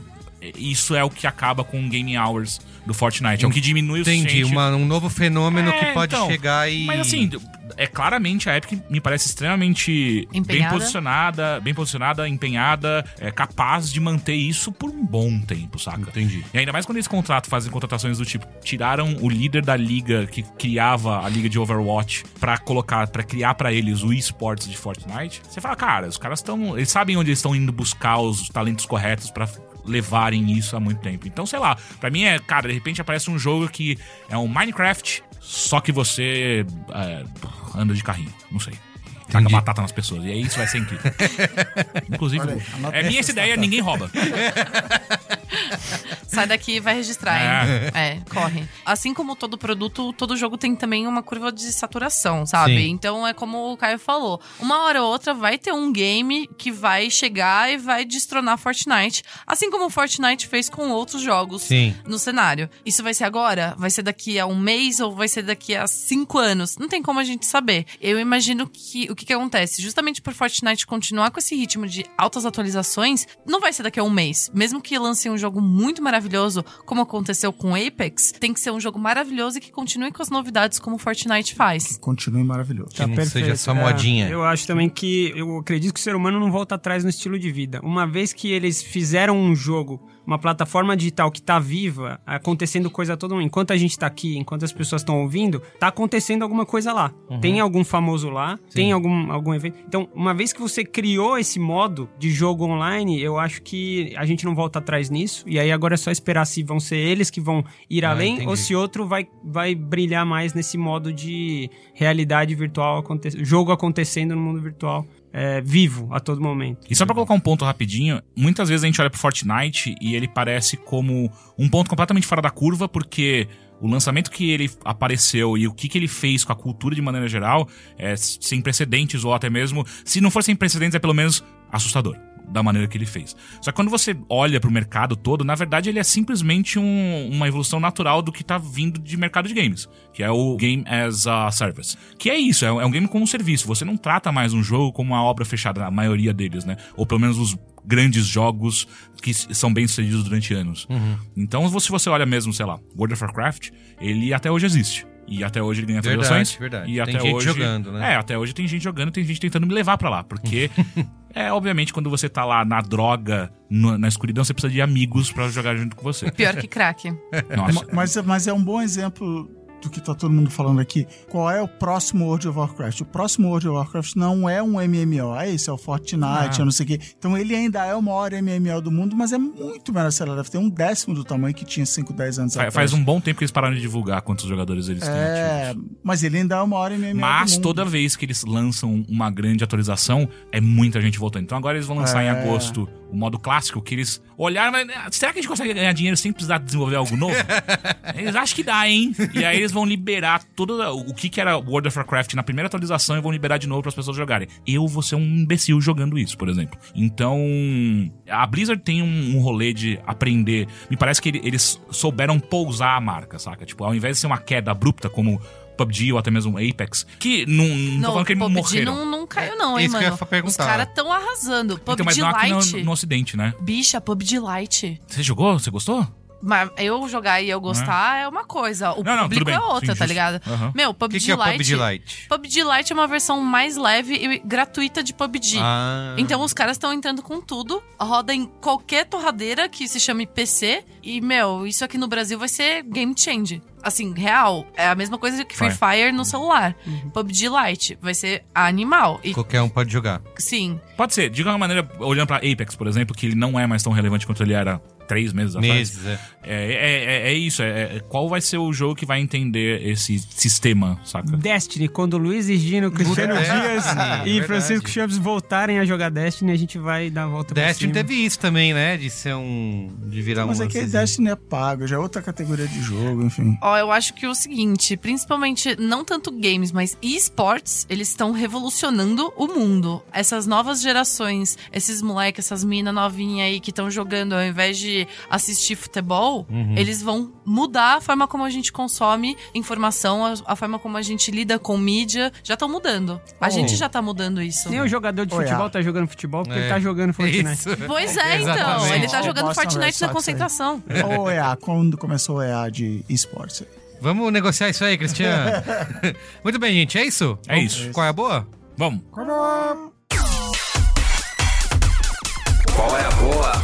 isso é o que acaba com o Game Hours do Fortnite. É o que diminui o Entendi, uma- um novo fenômeno É, que pode então, chegar e. Mas assim, é claramente a Epic me parece extremamente bem Empenhada. posicionada, bem posicionada, empenhada, é capaz de manter isso por um bom tempo, saca? Entendi. E ainda mais quando eles contratam, fazem contratações do tipo, tiraram o líder da liga que criava a liga de Overwatch pra colocar, para criar pra eles o esports de Fortnite. Você fala, cara, os caras estão, eles sabem onde eles estão indo buscar os talentos corretos pra levarem isso há muito tempo. Então, sei lá, pra mim é, cara, de repente aparece um jogo que é um Minecraft, só que você é, anda de carrinho, não sei. Taca Entendi. batata nas pessoas. E aí isso vai ser incrível. Inclusive, Olha aí, é minha essa ideia, ninguém rouba. Sai daqui e vai registrar, hein? É. corre. Assim como todo produto, todo jogo tem também uma curva de saturação, sabe? Sim. Então é como o Caio falou. Uma hora ou outra vai ter um game que vai chegar e vai destronar Fortnite. Assim como o Fortnite fez com outros jogos Sim. no cenário. Isso vai ser agora? Vai ser daqui a um mês ou vai ser daqui a cinco anos? Não tem como a gente saber. Eu imagino que o que, que acontece? Justamente por Fortnite continuar com esse ritmo de altas atualizações, não vai ser daqui a um mês. Mesmo que lancem um jogo muito maravilhoso, como aconteceu com Apex, tem que ser um jogo maravilhoso e que continue com as novidades como o Fortnite faz. Continue maravilhoso. Que não seja só modinha. É, eu acho também que eu acredito que o ser humano não volta atrás no estilo de vida. Uma vez que eles fizeram um jogo, uma plataforma digital que tá viva, acontecendo coisa a todo momento. Enquanto a gente tá aqui, enquanto as pessoas estão ouvindo, tá acontecendo alguma coisa lá. Uhum. Tem algum famoso lá, tem algum, algum evento. Então, uma vez que você criou esse modo de jogo online, eu acho que a gente não volta atrás nisso. E aí agora é só esperar se vão ser eles que vão ir Ah, além entendi. ou se outro vai, vai brilhar mais nesse modo de realidade virtual, aconte jogo acontecendo no mundo virtual, é, vivo a todo momento. E só pra colocar um ponto rapidinho, muitas vezes a gente olha pro Fortnite e ele parece como um ponto completamente fora da curva, porque o lançamento que ele apareceu e o que, que ele fez com a cultura de maneira geral é sem precedentes, ou até mesmo, se não for sem precedentes, é pelo menos assustador. Da maneira que ele fez. Só que quando você olha pro mercado todo, na verdade ele é simplesmente um- uma evolução natural do que tá vindo de mercado de games, que é o Game as a Service. Que é isso, é um é um game como um serviço. Você não trata mais um jogo como uma obra fechada, a maioria deles, né? Ou pelo menos os grandes jogos que são bem sucedidos durante anos. Então, se você olha mesmo, sei lá, World of Warcraft, ele até hoje existe. E até hoje ele ganha Verdade, atualizações. verdade. E Tem até gente hoje, jogando, né? É, até hoje tem gente jogando, tem gente tentando me levar pra lá. Porque, é, obviamente, quando você tá lá na droga, no- na escuridão, você precisa de amigos pra jogar junto com você. Pior que crack. Nossa. Ma- Mas, mas é um bom exemplo do que tá todo mundo falando aqui. Qual é o próximo World of Warcraft? O próximo World of Warcraft não é um MMO, é isso, é o Fortnite, Ah. é não sei o quê. Então ele ainda é o maior MMO do mundo, mas é muito menor, lá, deve ter um décimo do tamanho que tinha 5, 10 anos Fa- atrás. Faz um bom tempo que eles pararam de divulgar quantos jogadores eles têm É, ativos. mas ele ainda é o maior MMO Mas toda vez que eles lançam uma grande atualização, é muita gente voltando. Então agora eles vão lançar em É. agosto o modo clássico, que eles olharam, mas "Ah, será que a gente consegue ganhar dinheiro sem precisar desenvolver algo novo? eles acham que dá, hein? E aí eles vão liberar todo o que, que era World of Warcraft na primeira atualização e vão liberar de novo para as pessoas jogarem. Eu vou ser um imbecil jogando isso, por exemplo. Então, a Blizzard tem um, um rolê de aprender. Me parece que ele- eles souberam pousar a marca, saca? Tipo, ao invés de ser uma queda abrupta como PUBG ou até mesmo Apex, que não, não tô falando que eles PUBG morreram. não, não caiu não, hein, Isso que eu mano. ia. Os caras tão arrasando. PUBG Então, mas não aqui Lite. no, no ocidente, né? Bicha, PUBG Lite. Você jogou? Você gostou? Mas eu jogar e eu gostar é uma coisa. O Não, não, público bem. é outra, Sim, tá ligado? Aham. Meu, PUBG que, que é o Lite. PUBG Lite? PUBG Lite é uma versão mais leve e gratuita de PUBG. Ah. Então os caras estão entrando com tudo, roda em qualquer torradeira que se chame PC. E, meu, isso aqui no Brasil vai ser game change. Assim, real. É a mesma coisa que Free Fire no celular. PUBG Lite vai ser animal. E Qualquer um pode jogar. sim, Pode ser. De alguma maneira, olhando pra Apex, por exemplo, que ele não é mais tão relevante quanto ele era três meses atrás. Meses, é. É, é, é, é isso. É, é- qual vai ser o jogo que vai entender esse sistema, saca? Destiny, quando o Luiz e Gino, Cristiano Destiny, Dias é e. Francisco Chaves voltarem a jogar Destiny, a gente vai dar a volta pra Destiny teve isso também, né? De ser um. De virar Mas um. é que. Destiny é pago, já é outra categoria de jogo, enfim. Ó, eu acho que o seguinte, principalmente não tanto games, mas esports, eles estão revolucionando o mundo. Essas novas gerações, esses moleques, essas minas novinhas aí que estão jogando ao invés de assistir futebol, HBO, eles vão mudar a forma como a gente consome informação, a, a forma como a gente lida com mídia. Já estão mudando. A Oh. gente já tá mudando isso. Nem o jogador de futebol ah. tá jogando futebol porque É. ele tá jogando Fortnite. Isso. Pois é, então. Ele tá jogando Fortnite na concentração. Ou EA, quando começou o EA de esportes? Vamos negociar isso aí, Cristiano. Muito bem, gente. É isso? É isso. Qual é a boa? Vamos. Qual é a boa?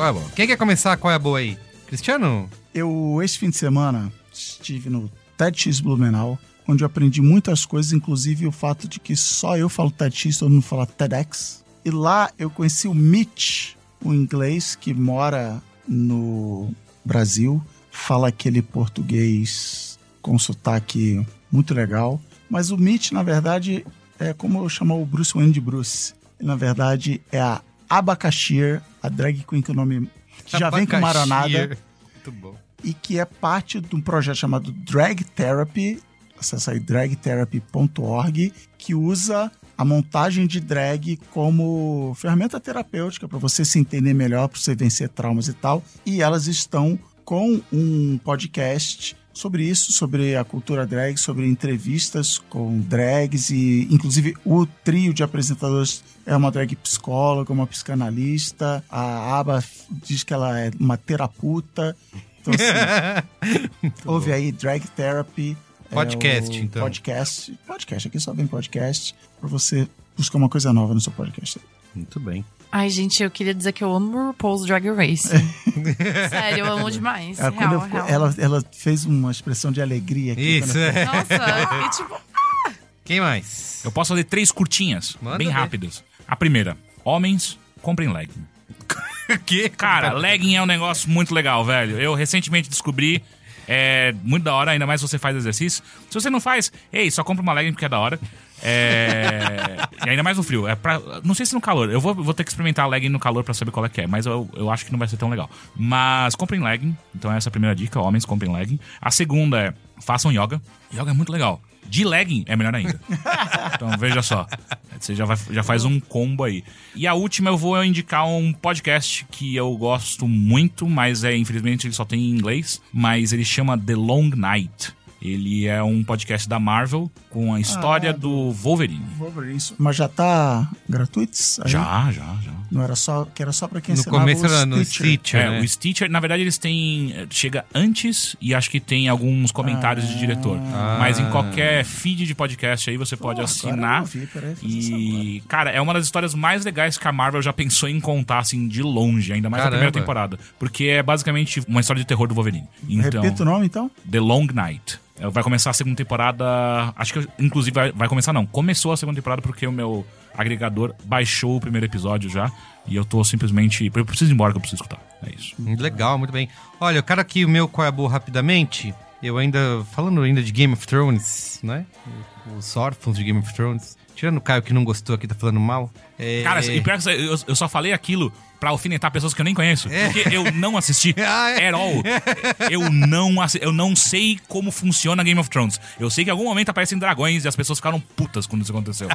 Qual é a boa? Quem quer começar? Qual é a boa aí? Cristiano? Eu, esse fim de semana, estive no TEDx Blumenau, onde eu aprendi muitas coisas, inclusive o fato de que só eu falo TEDx, todo mundo fala TEDx. E lá eu conheci o Mitch, um inglês que mora no Brasil, fala aquele português com sotaque muito legal. Mas o Mitch, na verdade, é como eu chamo o Bruce Wayne de Bruce. Ele, na verdade, é a Abacaxir, a drag queen que o nome que já vem com maronada Muito bom. e que é parte de um projeto chamado Drag Therapy, acessa aí dragtherapy.org, que usa a montagem de drag como ferramenta terapêutica para você se entender melhor, para você vencer traumas e tal. E elas estão com um podcast sobre isso, sobre a cultura drag, sobre entrevistas com drags e inclusive o trio de apresentadores é uma drag psicóloga, uma psicanalista, a Aba diz que ela é uma terapeuta. Então, assim, Ouve aí, Drag Therapy. é Podcast, o então. Podcast. Podcast, aqui só vem podcast. Pra você buscar uma coisa nova no seu podcast. Muito bem. Ai, gente, eu queria dizer que eu amo RuPaul's Drag Race. Sério, eu amo demais. Ela, real, eu- real. ela, ela fez uma expressão de alegria aqui. Isso, quando eu- é. Nossa, e tipo, Quem mais? Eu posso fazer três curtinhas, Manda bem ver. rápidas. A primeira, homens, comprem legging. que? Cara, legging é um negócio muito legal, velho. Eu recentemente descobri, é muito da hora, ainda mais se você faz exercício. Se você não faz, ei, só compra uma legging porque é da hora. É... e ainda mais no frio. É pra... Não sei se no calor. Eu vou, vou ter que experimentar a legging no calor pra saber qual é que é, mas eu, eu acho que não vai ser tão legal. Mas comprem legging. Então essa é a primeira dica, homens comprem legging. A segunda é, façam yoga. Yoga é muito legal. De legging é melhor ainda. Então veja só. Você já, vai, já faz um combo aí. E a última eu vou indicar um podcast que eu gosto muito, mas é infelizmente ele só tem em inglês. Mas ele chama The Long Night. Ele é um podcast da Marvel com a história Ah, do Wolverine. Vou ver isso. Mas já tá gratuito? aí? Já, já, já. Não era só, que era só pra quem No começo o era no Stitcher. É, né? o Stitcher, na verdade, eles têm. eh, Chega antes e acho que tem alguns comentários de diretor. Mas em qualquer feed de podcast aí você pode Pô, assinar. ouvi, peraí, E, cara, é uma das histórias mais legais que a Marvel já pensou em contar, assim, de longe, ainda mais na primeira temporada. Porque é basicamente uma história de terror do Wolverine. Então, Repita o nome, então? The Long Night. É, Vai começar a segunda temporada. Acho que, inclusive, vai, vai começar, não. Começou a segunda temporada porque o meu agregador baixou o primeiro episódio já. E eu tô simplesmente. Eu preciso ir embora que eu preciso escutar. É isso. Legal, muito bem. Olha, eu quero aqui o meu qual é a boa rapidamente. Eu ainda, falando ainda de Game of Thrones, né? Os órfãos de Game of Thrones. Tirando o Caio que não gostou aqui, tá falando mal. É... Cara, e pior que eu, eu só falei aquilo pra alfinetar pessoas que eu nem conheço. Porque eu não assisti Ah, é? at all. Eu não, assi- eu não sei como funciona Game of Thrones. Eu sei que em algum momento aparecem dragões e as pessoas ficaram putas quando isso aconteceu.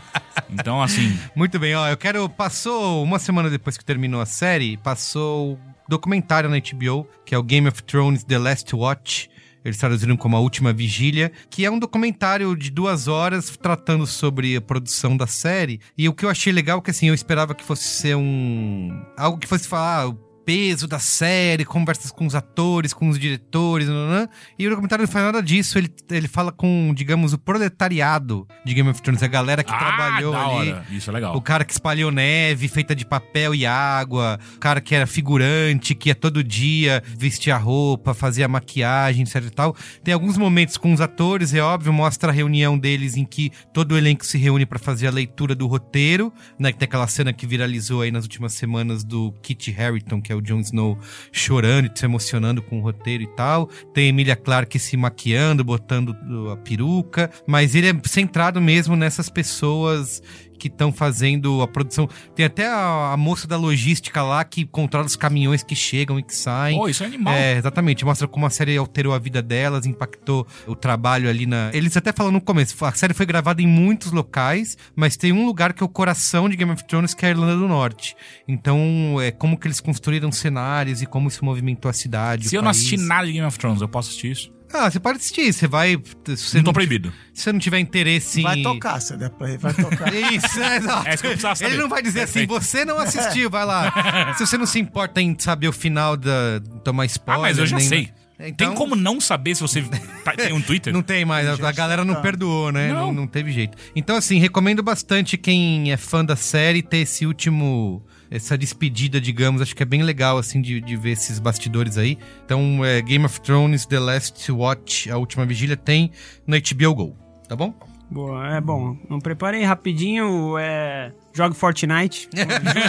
Então, assim. Muito bem, ó, eu quero. Passou uma semana depois que terminou a série, passou documentário na HBO, que é o Game of Thrones The Last Watch. Eles traduziram como A Última Vigília, que é um documentário de duas horas tratando sobre a produção da série. E o que eu achei legal é que assim, eu esperava que fosse ser um. algo que fosse falar. ah, Peso da série, conversas com os atores, com os diretores, nananã. e o documentário não faz nada disso. Ele, ele fala com, digamos, o proletariado de Game of Thrones, a galera que ah, trabalhou ali. hora. Isso é legal. O cara que espalhou neve feita de papel e água, o cara que era figurante, que ia todo dia vestir a roupa, fazia maquiagem, etc e tal. Tem alguns momentos com os atores, é óbvio, mostra a reunião deles em que todo o elenco se reúne pra fazer a leitura do roteiro, né? Que tem aquela cena que viralizou aí nas últimas semanas do Kit Harington, que é o Jon Snow, chorando e se emocionando com o roteiro e tal. Tem Emilia Clarke se maquiando, botando a peruca, mas ele é centrado mesmo nessas pessoas que estão fazendo a produção. Tem até a, a moça da logística lá que controla os caminhões que chegam e que saem. Pô, isso é animal. É, exatamente. Mostra como a série alterou a vida delas, impactou o trabalho ali na. Eles até falam no começo, a série foi gravada em muitos locais, mas tem um lugar que é o coração de Game of Thrones, que é a Irlanda do Norte. Então, é como que eles construíram cenários e como isso movimentou a cidade. Se eu não país. assisti nada de Game of Thrones, eu posso assistir isso? Ah, você pode assistir, você vai. Se você não tô não, proibido. se você não tiver interesse em. Vai tocar, se der play, vai tocar. Isso, é, exato. É isso que eu precisava saber. Ele não vai dizer assim, Perfeito. você não assistiu, vai lá. Se você não se importa em saber o final da. tomar Ah, spoiler. mas eu já nem- sei. Então- Tem como não saber se você tá- tem um Twitter? Não tem mais, a, a galera não tá. perdoou, né? Não. Não. não teve jeito. Então, assim, recomendo bastante quem é fã da série ter esse último. Essa despedida, digamos, acho que é bem legal, assim, de, de ver esses bastidores aí. Então, é, Game of Thrones, The Last Watch, A Última Vigília, tem no HBO Go, tá bom? Boa, é bom. Não preparei rapidinho, é. Jogue Fortnite.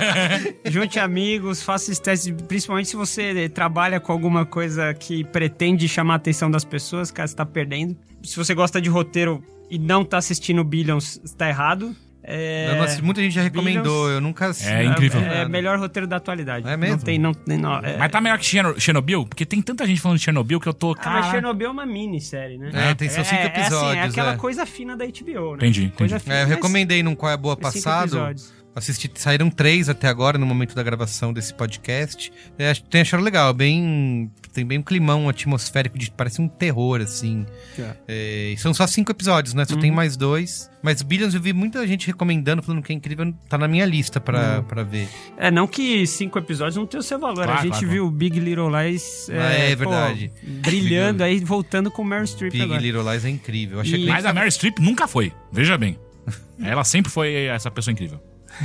Junte amigos, faça esse teste, principalmente se você trabalha com alguma coisa que pretende chamar a atenção das pessoas, cara, você tá perdendo. Se você gosta de roteiro e não tá assistindo Billions, está errado. É, Eu não assisti- muita gente já recomendou, Billions. eu nunca assisti. É incrível. É, melhor roteiro da atualidade. É mesmo? Não tem, não tem. Não, é, Mas tá melhor que Cherno- Chernobyl? Porque tem tanta gente falando de Chernobyl que eu tô. Ah, mas Cara... Chernobyl é uma minissérie, né? É, tem só cinco é, assim, episódios. é aquela é. coisa fina da HBO, né? Entendi, Coisa entendi. fina, É, eu mas recomendei num Qual é a Boa é passado. Assisti, saíram três até agora, no momento da gravação desse podcast. É, tem achado legal, bem. Tem bem um climão atmosférico de. Parece um terror, assim. É. É, são só cinco episódios, né? Só Uhum. tem mais dois. Mas Billions eu vi muita gente recomendando, falando que é incrível. Tá na minha lista pra, Uhum. pra ver. É, não que cinco episódios não tenha o seu valor. Claro, a gente claro, viu Big Little Lies Ah, é pô, verdade. brilhando aí, voltando com Meryl Streep Big agora. Little Lies é incrível. E- que Mas a Mary Streep nunca foi. Veja bem. Ela sempre foi essa pessoa incrível.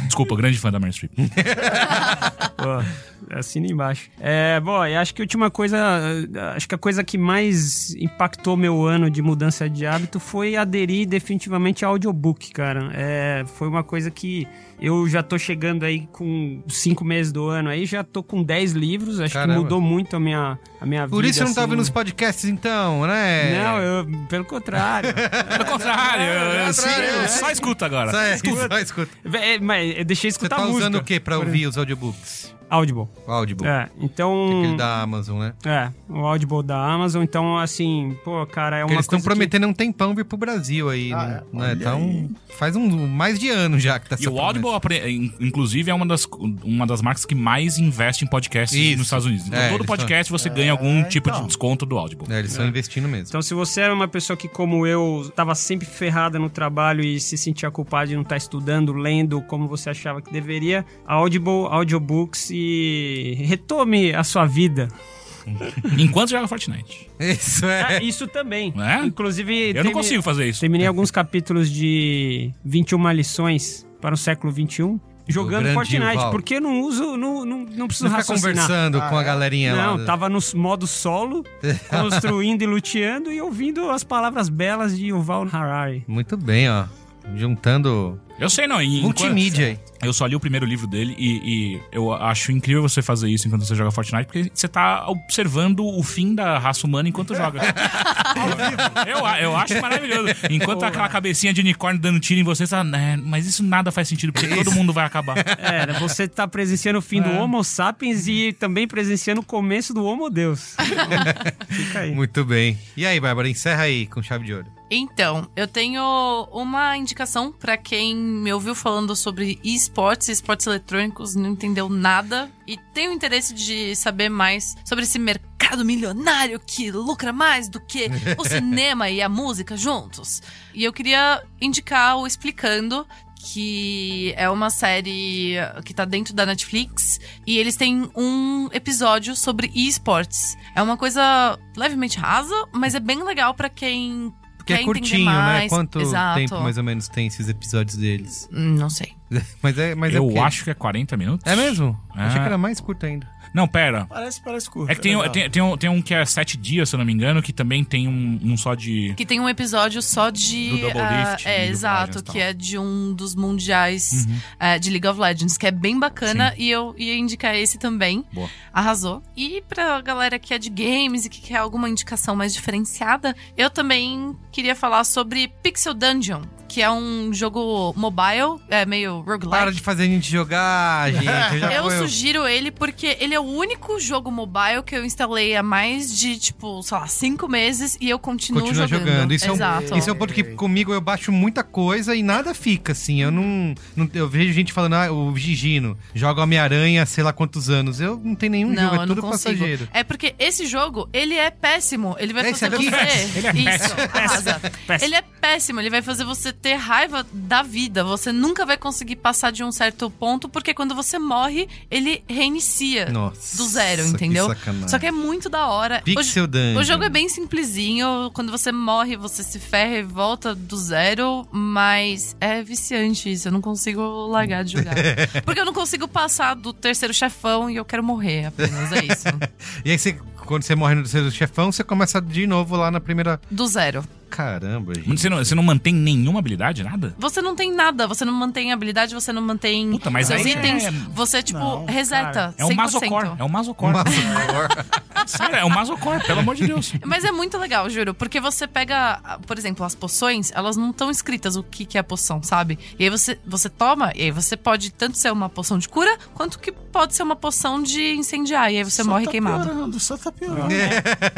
Desculpa, grande fã da Mary Streep. Assina embaixo. É, bom, e acho que a última coisa, acho que a coisa que mais impactou meu ano de mudança de hábito foi aderir definitivamente ao audiobook, cara. É, foi uma coisa que eu já tô chegando aí com cinco meses do ano aí, já tô com 10 livros, acho Caramba. que mudou muito a minha, a minha vida. Por isso você não tá assim. ouvindo os podcasts, então, né? Não, eu, pelo contrário. Pelo contrário, eu, eu- é. só escuto agora. Só, é, só escuta. É, mas eu deixei Você escutar tá música. usando o que pra ouvir os audiobooks? Audible. O Audible. É, então... Aquele da Amazon, né? É, o Audible da Amazon. Então, assim, pô, cara, é Porque uma eles estão coisa que- prometendo um tempão vir pro Brasil aí, Ah, né? é. Tá um- faz um mais de ano já que tá E o Audible, apre- in- inclusive, é uma das, uma das marcas que mais investe em podcasts Isso. nos Estados Unidos. Então, É, todo podcast você ganha algum tipo de então. desconto do Audible. É, eles estão investindo mesmo. Então, se você era uma pessoa que, como eu, tava sempre ferrada no trabalho e se sentia culpada de não estar estudando, lendo como você achava que deveria, Audible, Audiobooks e retome a sua vida. Enquanto joga Fortnite. Isso Ah, é. isso também. É? Inclusive, Eu não termi- consigo fazer isso. Terminei alguns capítulos de 21 lições para o século 21 jogando Fortnite, Val. porque eu não uso, não, não, não preciso fica raciocinar. conversando Ah, com a é? galerinha lá. Não, tava no modo solo, construindo e luteando e ouvindo as palavras belas de Yuval Harari. Muito bem, ó. Juntando Eu sei, não. e multimídia aí. Eu só li o primeiro livro dele e, e eu acho incrível você fazer isso enquanto você joga Fortnite, porque você tá observando o fim da raça humana enquanto joga. eu, eu acho maravilhoso. Enquanto aquela cabecinha de unicórnio dando tiro em você, você tá, "É, mas isso nada faz sentido, porque todo mundo vai acabar. É, você tá presenciando o fim do Homo sapiens e também presenciando o começo do Homo Deus. Então, fica aí. Muito bem. E aí, Bárbara, encerra aí com chave de ouro. Então, eu tenho uma indicação pra quem me ouviu falando sobre esportes, esportes eletrônicos, não entendeu nada e tem o interesse de saber mais sobre esse mercado milionário que lucra mais do que o cinema e a música juntos. E eu queria indicar o Explicando, que é uma série que tá dentro da Netflix e eles têm um episódio sobre esportes. É uma coisa levemente rasa, mas é bem legal pra quem Porque quer é curtinho, né? mais. Quanto Exato. tempo mais ou menos tem esses episódios deles? Hum, Não sei. Mas é, mas é eu quê? acho que é 40 minutos. É mesmo? É. Achei que era mais curto ainda. Não, pera. Parece, parece curto. É que tem, legal. tem, tem, um, tem um que é sete dias, se eu não me engano, que também tem um, um só de. Que tem um episódio só de. Do Double ah, Lift, é, of exato, que. Uhum. é de um dos mundiais ah, de League of Legends, que é bem bacana e eu ia indicar esse também. Boa. Arrasou. E pra galera que é de games e que quer alguma indicação mais diferenciada, eu também queria falar sobre Pixel Dungeon. Que é um jogo mobile, é meio roguelike. Para de fazer a gente jogar, gente. Eu já Eu sugiro ele porque ele é o único jogo mobile que eu instalei há mais de, tipo, sei lá, cinco meses e eu continuo Continua jogando. jogando. Isso, é Exato. um, isso é um ponto que comigo eu baixo muita coisa e nada fica, assim. Eu não. não- eu vejo gente falando, ah, o Gigino joga Homem-Aranha sei lá quantos anos. Eu não tenho nenhum Não, jogo, é tudo passageiro. É porque esse jogo, ele é péssimo. Ele vai Esse fazer aqui? você. Ele é Isso, péssimo. Péssimo. Ele é péssimo. Ele vai fazer você ter raiva da vida. Você nunca vai conseguir passar de um certo ponto, porque quando você morre, ele reinicia Nossa, do zero, que entendeu? sacanagem. Só que é muito da hora. Pixel o, Dungeon. o jogo é bem simplesinho. Quando você morre, você se ferra e volta do zero, mas é viciante isso. Eu não consigo largar de jogar. porque eu não consigo passar do terceiro chefão e eu quero morrer apenas. É isso. E aí você, quando você morre no seu chefão, você começa de novo lá na primeira. Do zero. Caramba, gente. Você não, você não mantém nenhuma habilidade, nada? Você não tem nada, você não mantém habilidade, você não mantém Puta, mas seus aí itens. é- Você, tipo, Não, reseta. cara, É um 100%. masocor. É um masocor. Sério, é um masocor, pelo amor de Deus. Mas é muito legal, juro. Porque você pega, por exemplo, as poções, elas não estão escritas o que, que é a poção, sabe? E aí você, você toma, e aí você pode tanto ser uma poção de cura, quanto que pode ser uma poção de incendiar. E aí você Só morre tá queimado. Piorando, só tá piorando.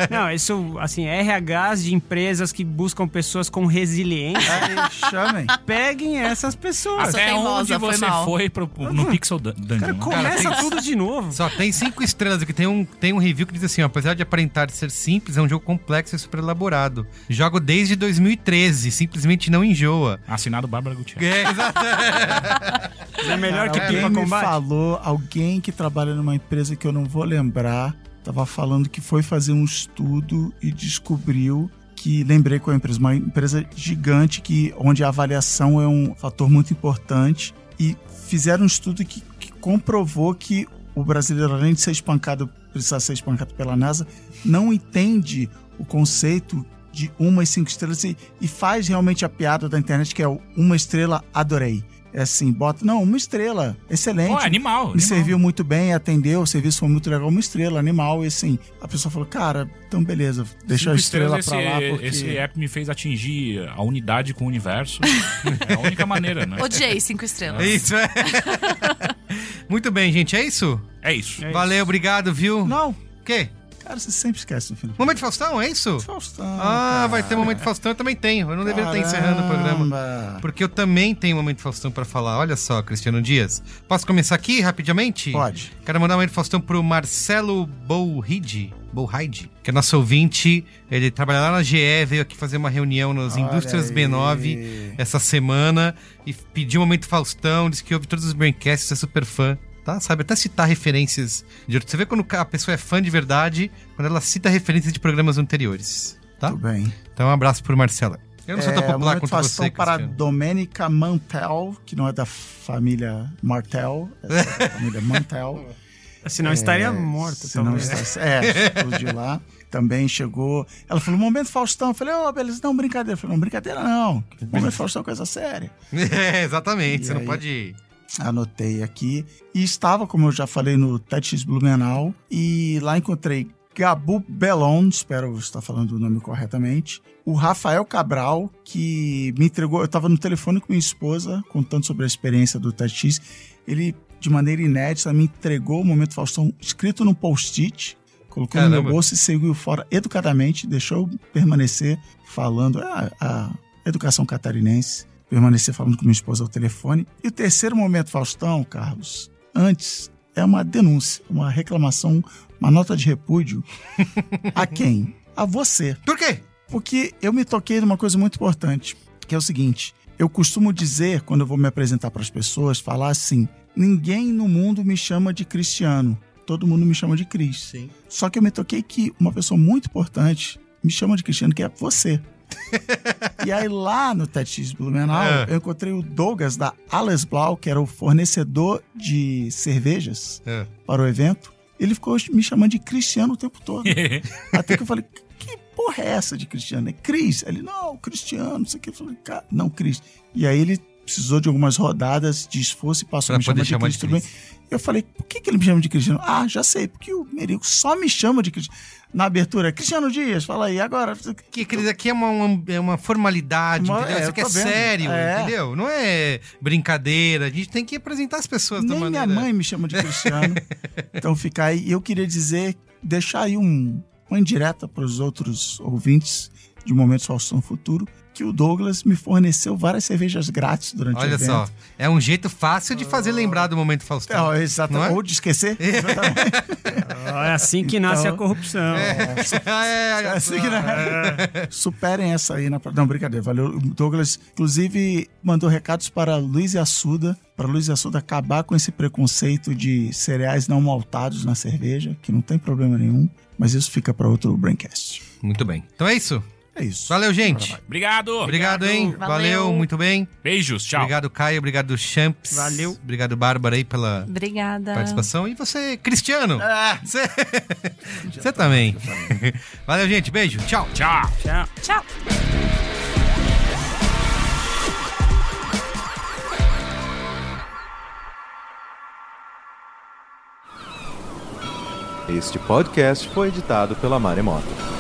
Não, isso, assim, RHs de empresas que buscam pessoas com resiliência, Aí, chamem. peguem essas pessoas. Até teimosa, onde foi você mal. foi pro, no Pixel Dun- Dungeon? Cara, né? começa tem- tudo de novo. Só tem cinco estrelas aqui. Tem um, tem um review que diz assim: ó, apesar de aparentar ser simples, é um jogo complexo e super elaborado. Jogo desde 2013, simplesmente não enjoa. Assinado Bárbara Gutierrez. É, exato. É melhor que Alguém pipa me combate. falou, alguém que trabalha numa empresa que eu não vou lembrar, tava falando que foi fazer um estudo e descobriu que lembrei com a empresa, uma empresa gigante que onde a avaliação é um fator muito importante e fizeram um estudo que, que comprovou que o brasileiro além de ser espancado, precisar ser espancado pela NASA, não entende o conceito de uma e cinco estrelas e, e faz realmente a piada da internet que é uma estrela adorei. É assim, bota, não, uma estrela, excelente. Pô, é animal. Me animal. serviu muito bem, atendeu, o serviço foi muito legal, uma estrela, animal. E assim, a pessoa falou, cara, então beleza, deixa a Cinco estrela estrelas, pra lá, esse, porque... esse app me fez atingir a unidade com o universo. é a única maneira, né? Odiei cinco estrelas. Isso, é. Muito bem, gente, é isso? É isso. É Valeu, obrigado, viu? Não, O quê? Cara, você sempre esquece no do Momento Faustão, é isso? Faustão. Ah, cara. vai ter Momento Faustão, eu também tenho. Eu não deveria estar encerrando o programa. Porque eu também tenho Momento Faustão pra falar. Olha só, Cristiano Dias. Posso começar aqui rapidamente? Pode. Quero mandar um Momento Faustão pro Marcelo Bouhide. Bouhide, que é nosso ouvinte. Ele trabalha lá na GE, veio aqui fazer uma reunião nas Olha Indústrias aí. B9 essa semana e pediu um Momento Faustão. Disse que ouve todos os Braincasts, é super fã. Tá? Sabe até citar referências de outros. Você vê quando a pessoa é fã de verdade, quando ela cita referências de programas anteriores. Tá? Tudo bem. Então um abraço pro Marcelo. Eu não sou tão É, popular momento quanto você, para Cristiano. Domênica Mantel, que não é da família Martel, é da família Mantel. Senão estaria É, morto, se não talvez. está- É, explodiu lá. Também chegou. Ela falou: Momento Faustão. Eu falei: Ô, beleza, não, brincadeira. Eu falei: Não, brincadeira não. Momento Faustão é coisa séria. É, exatamente. E você não aí? pode. Anotei aqui. E estava, como eu já falei, no TEDx Blumenau. E lá encontrei Gabu Belon, espero estar falando o nome corretamente. O Rafael Cabral, que me entregou. Eu estava no telefone com minha esposa, contando sobre a experiência do TEDx. Ele, de maneira inédita, me entregou o Momento Faustão escrito no post-it. Colocou no Caramba. meu bolso e seguiu fora educadamente, deixou eu permanecer falando. A, a educação catarinense permanecer falando com minha esposa ao telefone. E o terceiro momento, Faustão, Carlos, antes é uma denúncia, uma reclamação, uma nota de repúdio. a quem? A você. Por quê? Porque eu me toquei numa coisa muito importante, que é o seguinte: eu costumo dizer, quando eu vou me apresentar para as pessoas, falar assim: ninguém no mundo me chama de cristiano, todo mundo me chama de Cris. Sim. Só que eu me toquei que uma pessoa muito importante me chama de cristiano, que é você. E aí lá no TEDx Blumenau, É. eu encontrei o Douglas da Alles Blau, que era o fornecedor de cervejas É. para o evento. Ele ficou me chamando de Cristiano o tempo todo. Até que eu falei, que porra é essa de Cristiano? É Cris? Ele, não, Cristiano, não sei o que. Eu falei, cara, não, Cris. E aí ele precisou de algumas rodadas de esforço e passou Pra a me chamar de chamar Cris, de bem. Eu falei, por que, que ele me chama de Cristiano? Ah, já sei, porque o Merigo só me chama de Cristiano. Na abertura, Cristiano Dias, fala aí, agora. Que aqueles aqui é uma, uma, é uma formalidade, Uma- entendeu? é, Isso aqui é vendo. sério, É. entendeu? Não é brincadeira. A gente tem que apresentar as pessoas da Nem maneira... minha mãe me chama de Cristiano. então fica aí. E eu queria dizer, deixar aí um, uma indireta para os outros ouvintes de Momentos Faustão Futuro, que o Douglas me forneceu várias cervejas grátis durante o Olha evento. só, é um jeito fácil de fazer lembrar do momento Faustão. É, exato. Não é? Ou de esquecer. É assim que nasce Então- a corrupção. é, olha Assim que, né? Superem essa aí. Na... Não, brincadeira. Valeu. O Douglas, inclusive, mandou recados para Luiz e Assuda, para Luiz e Assuda acabar com esse preconceito de cereais não maltados na cerveja, que não tem problema nenhum, mas isso fica para outro Braincast. Muito bem. Então é isso. É isso. Valeu, gente. Obrigado. Obrigado, hein? Valeu. Valeu, muito bem. Beijos. Tchau. Obrigado, Caio. Obrigado, Champs. Valeu. Obrigado, Bárbara, aí, pela Obrigada. participação. E você, Cristiano. Você, você também. Valeu, gente. Beijo. Tchau. Tchau. Tchau. Tchau. Este podcast foi editado pela Maremoto.